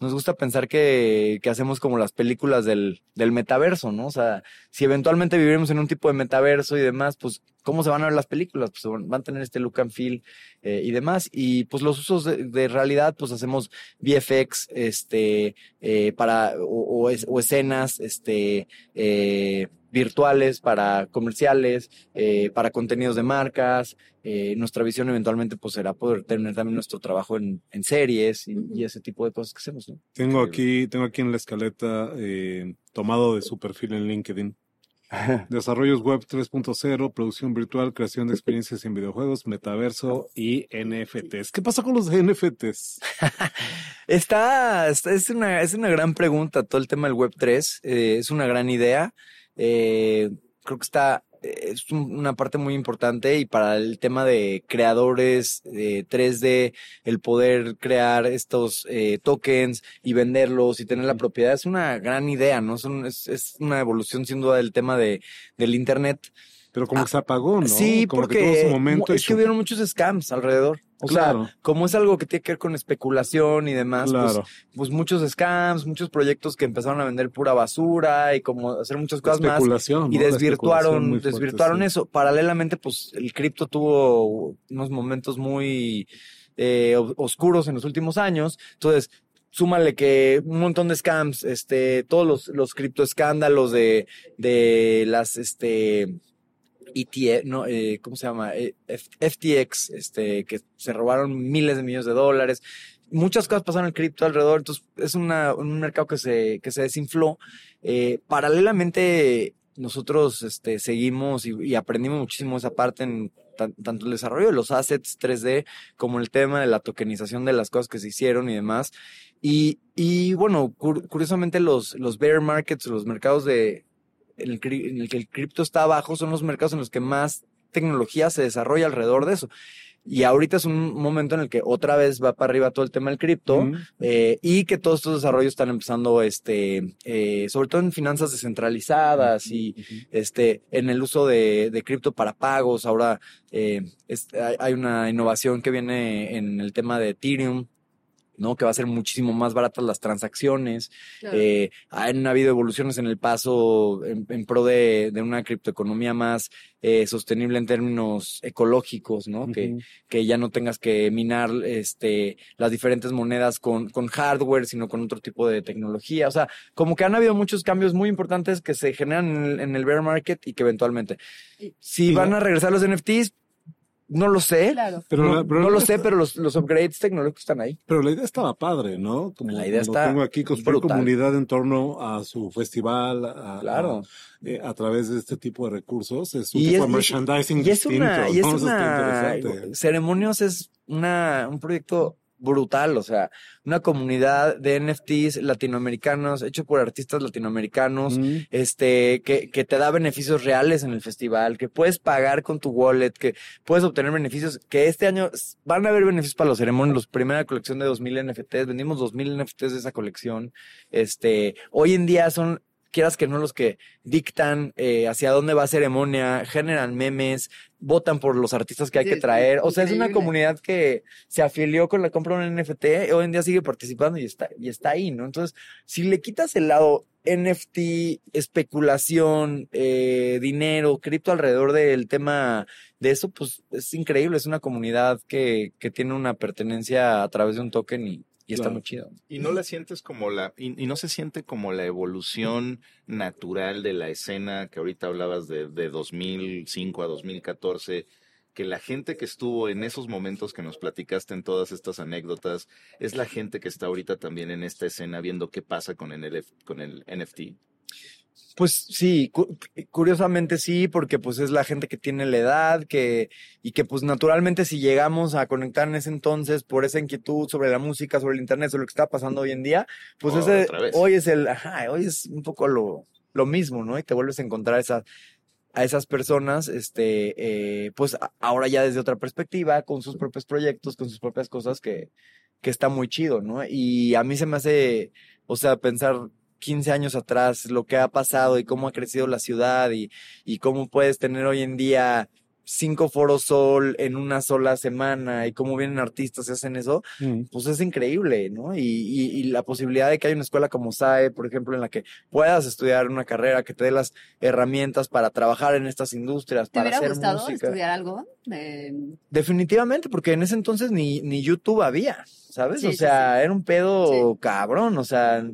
nos gusta pensar que, que hacemos como las películas del, del metaverso, ¿no? O sea, si eventualmente vivimos en un tipo de metaverso y demás, pues, ¿cómo se van a ver las películas? Pues van van a tener este look and feel eh, y demás. Y pues los usos de, de realidad, pues hacemos VFX, este, eh, para, o, o es- o escenas, este, eh, virtuales para comerciales, eh, para contenidos de marcas. Eh, nuestra visión eventualmente pues será poder tener también nuestro trabajo en, en series y, y ese tipo de cosas que hacemos, ¿no? Tengo aquí, tengo aquí en la escaleta eh, tomado de su perfil en LinkedIn. Desarrollos web 3.0, producción virtual, creación de experiencias en videojuegos, metaverso y NFTs. ¿Qué pasa con los NFTs? Está, es una, es una gran pregunta todo el tema del Web 3. eh, es una gran idea. eh, creo que está, es un- una parte muy importante y para el tema de creadores de 3D, el poder crear estos eh, tokens y venderlos y tener la propiedad es una gran idea, ¿no? Son- es, es una evolución sin duda del tema de, del Internet. Pero como que se apagó, ¿no? Sí, como porque que tuvo su momento y es que hubieron muchos scams alrededor. O Claro. sea, como es algo que tiene que ver con especulación y demás, pues, Claro. pues muchos scams, muchos proyectos que empezaron a vender pura basura y como hacer muchas cosas más especulación, y ¿no? Especulación desvirtuaron, fuerte, desvirtuaron sí. eso. Paralelamente, pues el cripto tuvo unos momentos muy eh, oscuros en los últimos años. Entonces, súmale que un montón de scams, este, todos los, los criptoescándalos de, de las, este, ETF, no, eh, ¿cómo se llama? Eh, FTX, este, que se robaron miles de millones de dólares. Muchas cosas pasaron en el cripto alrededor, entonces es una, un mercado que se, que se desinfló. Eh, paralelamente, nosotros este, seguimos y, aprendimos muchísimo esa parte en tan- tanto el desarrollo de los assets 3D como el tema de la tokenización de las cosas que se hicieron y demás. Y, y bueno, cur- curiosamente los, los bear markets, los mercados de, en el, cri- en el que el cripto está abajo, son los mercados en los que más tecnología se desarrolla alrededor de eso. Y ahorita es un momento en el que otra vez va para arriba todo el tema del cripto eh, y que todos estos desarrollos están empezando, este, eh, sobre todo en finanzas descentralizadas y este, en el uso de, de cripto para pagos. Ahora eh, es- hay una innovación que viene en el tema de Ethereum. ¿No? Que va a ser muchísimo más baratas las transacciones. Eh, han habido evoluciones en el paso en, en pro de, de una criptoeconomía más eh, sostenible en términos ecológicos, ¿no? Que, que ya no tengas que minar este, las diferentes monedas con, con hardware, sino con otro tipo de tecnología. O sea, como que han habido muchos cambios muy importantes que se generan en el, en el bear market y que eventualmente, si van a regresar los NFTs, no lo sé. Claro. Pero no, la- pero no la- lo sé, pero los, los upgrades tecnológicos están ahí. Pero la idea estaba padre, ¿no? Como, La idea está tengo aquí, construir brutal. comunidad en torno a su festival, a, Claro. a, eh, a través de este tipo de recursos. Es un Y tipo es- de es- merchandising Y es distinto. una, y es una. Ceremonios es una, un proyecto brutal, o sea, una comunidad de NFTs latinoamericanos, hecho por artistas latinoamericanos, Mm. este, que, que te da beneficios reales en el festival, que puedes pagar con tu wallet, que puedes obtener beneficios, que este año van a haber beneficios para los ceremonios, los primera colección de 2000 NFTs, vendimos 2000 NFTs de esa colección, este, hoy en día son, quieras que no, los que dictan eh, hacia dónde va ceremonia, generan memes, votan por los artistas que hay Sí, que traer, o sea, es una comunidad que se afilió con la compra de un NFT, hoy en día sigue participando y está, y está ahí, ¿no? Entonces, si le quitas el lado NFT, especulación, eh, dinero, cripto alrededor del tema de eso, pues es increíble. Es una comunidad que, que tiene una pertenencia a través de un token y, y está muy chido. Y no la sientes como la, y, y no se siente como la evolución natural de la escena que ahorita hablabas de, de 2005 a 2014, que la gente que estuvo en esos momentos que nos platicaste en todas estas anécdotas, es la gente que está ahorita también en esta escena viendo qué pasa con el, con el NFT. Pues sí, cu- curiosamente sí, porque pues es la gente que tiene la edad, que, y que pues naturalmente si llegamos a conectar en ese entonces por esa inquietud sobre la música, sobre el internet, sobre lo que está pasando hoy en día, pues ese, Otra vez. hoy es el, ajá, hoy es un poco lo, lo mismo, ¿no? Y te vuelves a encontrar esa, a esas personas, este, eh, pues ahora ya desde otra perspectiva, con sus propios proyectos, con sus propias cosas que, que está muy chido, ¿no? Y a mí se me hace, o sea, pensar 15 años atrás, lo que ha pasado y cómo ha crecido la ciudad y, y cómo puedes tener hoy en día cinco foros sol en una sola semana y cómo vienen artistas y hacen eso, Mm. pues es increíble, ¿no? Y, y, y la posibilidad de que haya una escuela como SAE, por ejemplo, en la que puedas estudiar una carrera que te dé las herramientas para trabajar en estas industrias, ¿Te para hubiera hacer gustado música. estudiar algo? De... Definitivamente, porque en ese entonces ni, ni YouTube había, ¿sabes? Sí, o sí, sea, era un pedo Sí. cabrón, o sea,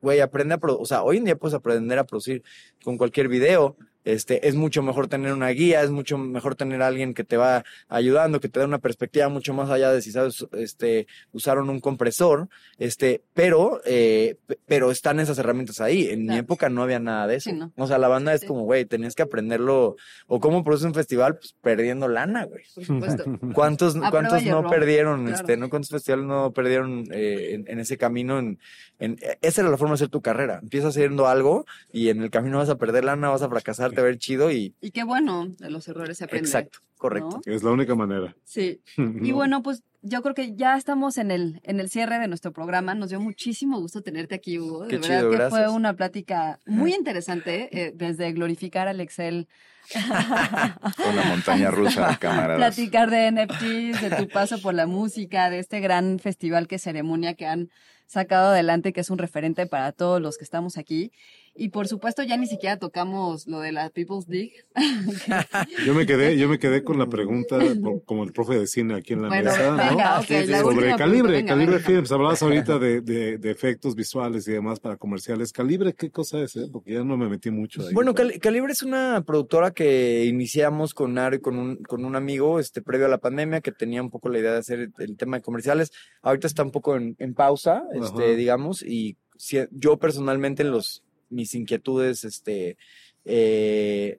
güey, aprende a producir, o sea, hoy en día puedes aprender a producir con cualquier video. Este, es mucho mejor tener una guía, es mucho mejor tener a alguien que te va ayudando, que te da una perspectiva mucho más allá de si sabes, este, usaron un compresor, este, pero, eh, pero están esas herramientas ahí. En mi Claro. época no había nada de eso. Sí, no. O sea, la banda es Sí. como, güey, tenías que aprenderlo, o cómo produces un festival, pues perdiendo lana, güey. Por supuesto. ¿Cuántos, cuántos no error, perdieron, claro. este, no cuántos festivales no perdieron eh, en, en ese camino? En, en- esa era la forma de hacer tu carrera. Empiezas haciendo algo y en el camino vas a perder lana, vas a fracasar, a ver chido y Y qué bueno, de los errores se aprende. exacto, correcto. ¿no? Es la única manera. Sí. Y ¿no? bueno, pues yo creo que ya estamos en el, en el cierre de nuestro programa. Nos dio muchísimo gusto tenerte aquí, Hugo. De Qué verdad chido, que gracias. fue una plática muy interesante, eh, desde glorificar al Excel. Una montaña rusa, camaradas. Platicar de NFTs, de tu paso por la música, de este gran festival que es ceremonia que han sacado adelante, que es un referente para todos los que estamos aquí. Y por supuesto, ya ni siquiera tocamos lo de la People's League. Yo me quedé, yo me quedé con la pregunta, como el profe de cine aquí en la bueno, mesa, ¿no? venga, sí, la Sobre Calibre, pregunta, venga, Calibre venga. Films. Hablabas ahorita de, de, de efectos visuales y demás para comerciales. Calibre, ¿qué cosa es? eh? Porque ya no me metí mucho ahí. Bueno, Cali- Calibre es una productora que iniciamos con y con un, con un amigo este, previo a la pandemia que tenía un poco la idea de hacer el, tema de comerciales. Ahorita está un poco en, en pausa, este, Ajá. digamos, y si- yo personalmente los, mis inquietudes, este, eh,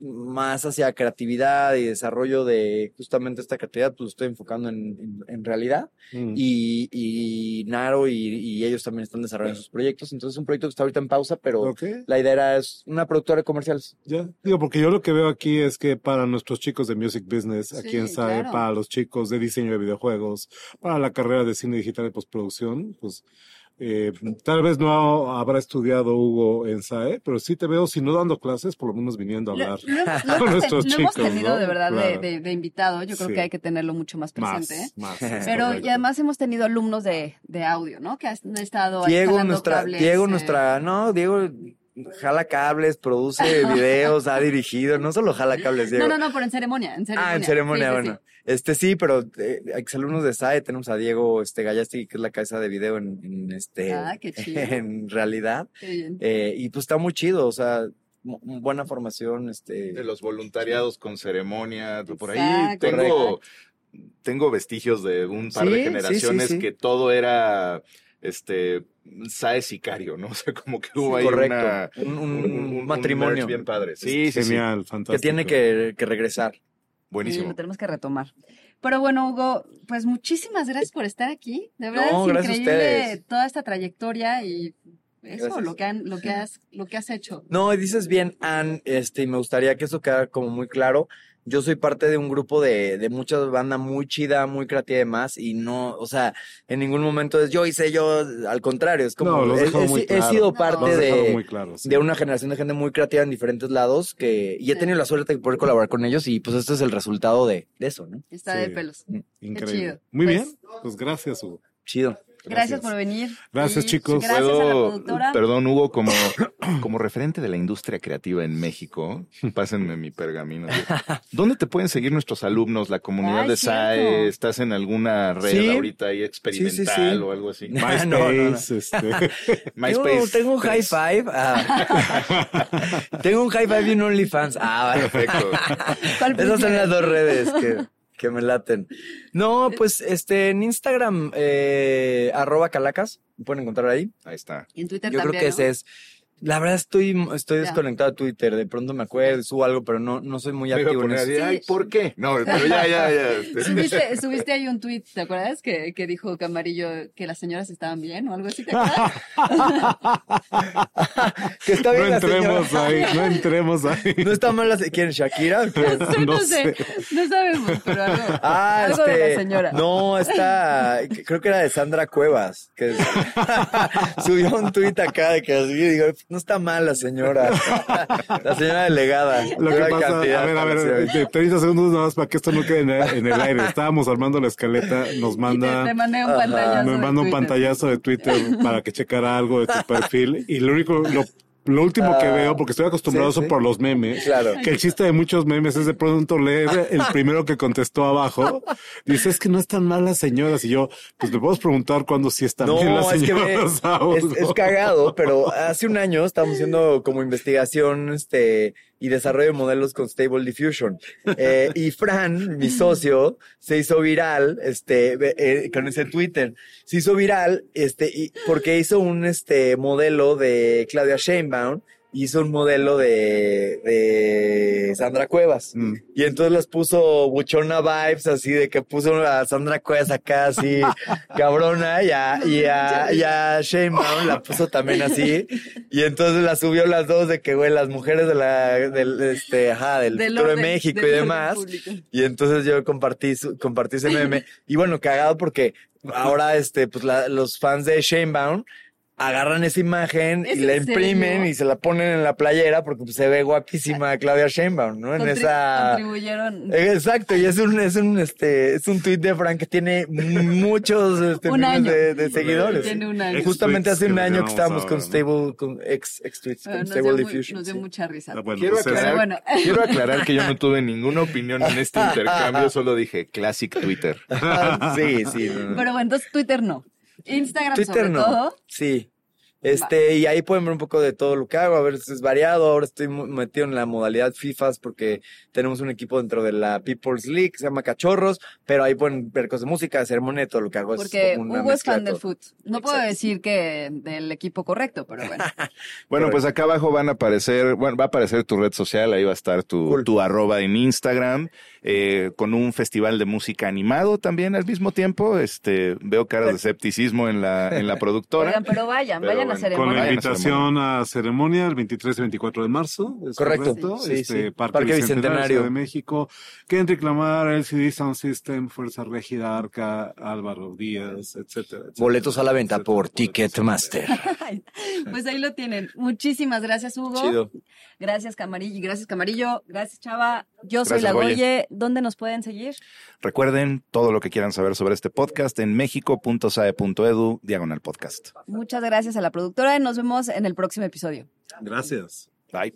más hacia creatividad y desarrollo de justamente esta creatividad, pues estoy enfocando en, en- en realidad. Mm. Y, y Naro y, y ellos también están desarrollando sus proyectos. Entonces es un proyecto que está ahorita en pausa, pero la idea era es una productora de comerciales. ya. Digo, porque yo lo que veo aquí es que para nuestros chicos de music business, aquí Sí, en SAE, claro. para los chicos de diseño de videojuegos, para la carrera de cine digital y postproducción, pues eh, tal vez no habrá estudiado Hugo en SAE, pero sí te veo, si no dando clases, por lo menos viniendo a Lo, hablar. lo hemos- lo con hemos, nuestros lo hemos chicos, tenido ¿no? de verdad de- Claro. de, de invitado. Yo creo Sí. que hay que tenerlo mucho más presente. ¿eh? Más, es Pero correcto. y además hemos tenido alumnos de, de audio, ¿no? Que han estado ahí Diego, nuestra, cables, Diego, eh, nuestra, no, Diego jala cables, produce videos, ha dirigido, no solo jala cables, Diego. No, no, no, pero en ceremonia, en ceremonia. Ah, en ceremonia, Sí, sí, bueno. Este sí, pero eh, exalumnos de SAE tenemos a Diego este Gallastegui, que es la cabeza de video en, en, este Ah, qué chido. en realidad. sí. Qué bien. Eh, y pues está muy chido, o sea, buena formación, este De los voluntariados con ceremonia, por ahí tengo, tengo vestigios de un par Sí, de sí, sí, generaciones sí. que todo era este Sae Sicario, ¿no? O sea, como que hubo ahí correcto, una, un, un- un- un un matrimonio bien padre. Sí, sí, sí. Genial, fantástico. que tiene que, que regresar. Sí, Buenísimo. lo tenemos que retomar. Pero bueno, Hugo, pues muchísimas gracias por estar aquí. De verdad No, es increíble toda esta trayectoria y eso, Gracias. lo que han, lo que has, lo que has hecho. No, y dices bien, Ann, este, y me gustaría que eso quedara como muy claro. Yo soy parte de un grupo de, de mucha banda muy chida, muy creativa y demás, y no, o sea, en ningún momento es yo hice yo, al contrario, es como, No, he, he si- he claro. sido parte de, claro, sí. de una generación de gente muy creativa en diferentes lados, que, y he tenido la suerte de poder colaborar con ellos, y pues este es el resultado de, de eso, ¿no? Está Sí. de pelos. Increíble. chido. Muy Pues- bien, pues gracias, Hugo. Chido. Gracias, por venir. Gracias, Y chicos. Gracias a la Puedo- productora. Perdón, Hugo, como, como referente de la industria creativa en México, pásenme mi pergamino. ¿Dónde te pueden seguir nuestros alumnos, la comunidad Ay, de cierto. SAE? ¿Estás en alguna red Sí. ahorita ahí experimental sí. o algo así? MySpace, No, no, no. este. Tengo, tengo un high five. ah. tengo un high five y un OnlyFans. Ah, vale. Perfecto. ¿Cuál Esas son las dos redes que, que me laten. No, pues este en Instagram, eh, arroba calacas, me pueden encontrar ahí. Ahí está. Y en Twitter Yo creo que ¿no? ese es. La verdad estoy, estoy desconectado de Twitter. De pronto me acuerdo, subo algo, pero no, no soy muy activo en eso. Ay, ¿por qué? No, pero ya, ya, ya. este. Subiste, subiste ahí un tweet, ¿te acuerdas? Que, que dijo Camarillo que las señoras estaban bien o algo así, ¿te acuerdas? Que está bien No entremos ahí, no entremos ahí. No está mal la ¿Quién? ¿Shakira? no, No sé, no sabemos, pero algo, Ah, algo este. de la señora. No, está. Creo que era de Sandra Cuevas. Que subió un tuit acá de que así, digo, no está mal la señora. La señora delegada. Lo que pasa, a ver, a ver, para de 30 segundos nada más para que esto no quede en el, en el aire. Estábamos armando la escaleta, nos te, manda, te mandé un pantallazo. me manda un Twitter. pantallazo de Twitter para que checara algo de tu perfil y lo único, lo, lo último que Ah, veo, porque estoy acostumbrado sí, eso sí. por los memes, Claro. que el chiste de muchos memes es de pronto leer el primero que contestó abajo, dice, es que no están mal las señoras, y yo, pues le podemos preguntar cuándo sí están bien las No, es que señoras. es, es ¿no? cagado, pero hace un año estábamos haciendo como investigación este, y desarrollo de modelos con Stable Diffusion. Eh, y Fran, mi socio, se hizo viral este, eh, con ese Twitter. Se hizo viral este, y, porque hizo un este, modelo de Claudia Sheinbaum hizo un modelo de, de Sandra Cuevas. Mm. Y entonces las puso buchona vibes, así de que puso a Sandra Cuevas acá así, cabrona, y a, y a, y a Shane Brown la puso también así. Y entonces la subió las dos de que, güey, las mujeres de la, del, este, ajá, del, futuro de México y demás. Y entonces yo compartí, su- compartí ese meme. Y bueno, cagado porque ahora, este, pues la- los fans de Shanebound agarran esa imagen ¿Es y la en imprimen serio? y se la ponen en la playera porque pues, se ve guapísima Claudia Shanebound, ¿no? En esa... Contribuyeron. Exacto, y es un, es un, este, es un tweet de Frank que tiene muchos, este, Un año. de, de seguidores. Tiene un año. Justamente hace un que año que estábamos con. Stable, con ex, ex tweets, con Stable muy- Diffusion. nos dio sí. mucha risa. Ah, bueno, Quiero pues aclarar, Pero bueno. quiero aclarar que yo no tuve ninguna opinión en este intercambio, solo dije Classic Twitter. sí, sí. no, no. Pero bueno, entonces Twitter no. Instagram Twitter sobre no. todo. Sí. Este, y ahí pueden ver un poco de todo lo que hago, a ver si es variado. Ahora estoy metido en la modalidad FIFAs porque tenemos un equipo dentro de la People's League que se llama Cachorros, pero ahí pueden ver cosas de música, de ceremonia, todo lo que hago Porque es como una Hugo es fan de del foot. No puedo decir que del equipo correcto, pero bueno. Bueno, pues acá abajo van a aparecer, bueno, va a aparecer tu red social, ahí va a estar tu, Cool. tu arroba en Instagram, eh, con un festival de música animado también al mismo tiempo. Este, veo caras de escepticismo en la, en la productora. Oigan, pero vayan, Pero vayan a bueno, Con ceremonia. la invitación a ceremonia el 23 y 24 de marzo. ¿es Correcto. correcto? Sí, Este, sí. Parque, Parque Bicentenario, Bicentenario. De México. Kendrick Lamar, LCD Sound System, Fuerza Régida, Arca, Álvaro Díaz, etcétera. etcétera, Boletos a la venta etcétera, por. Ticketmaster. Pues ahí lo tienen. Muchísimas gracias, Hugo. Chido. Gracias, Camarillo. Gracias, Camarillo. Gracias, Chava. Yo soy Gracias, la Goye. Goye. ¿dónde nos pueden seguir? Recuerden todo lo que quieran saber sobre este podcast en mexico.sae.edu, diagonal podcast. Muchas gracias a la productora y nos vemos en el próximo episodio. Gracias. Bye.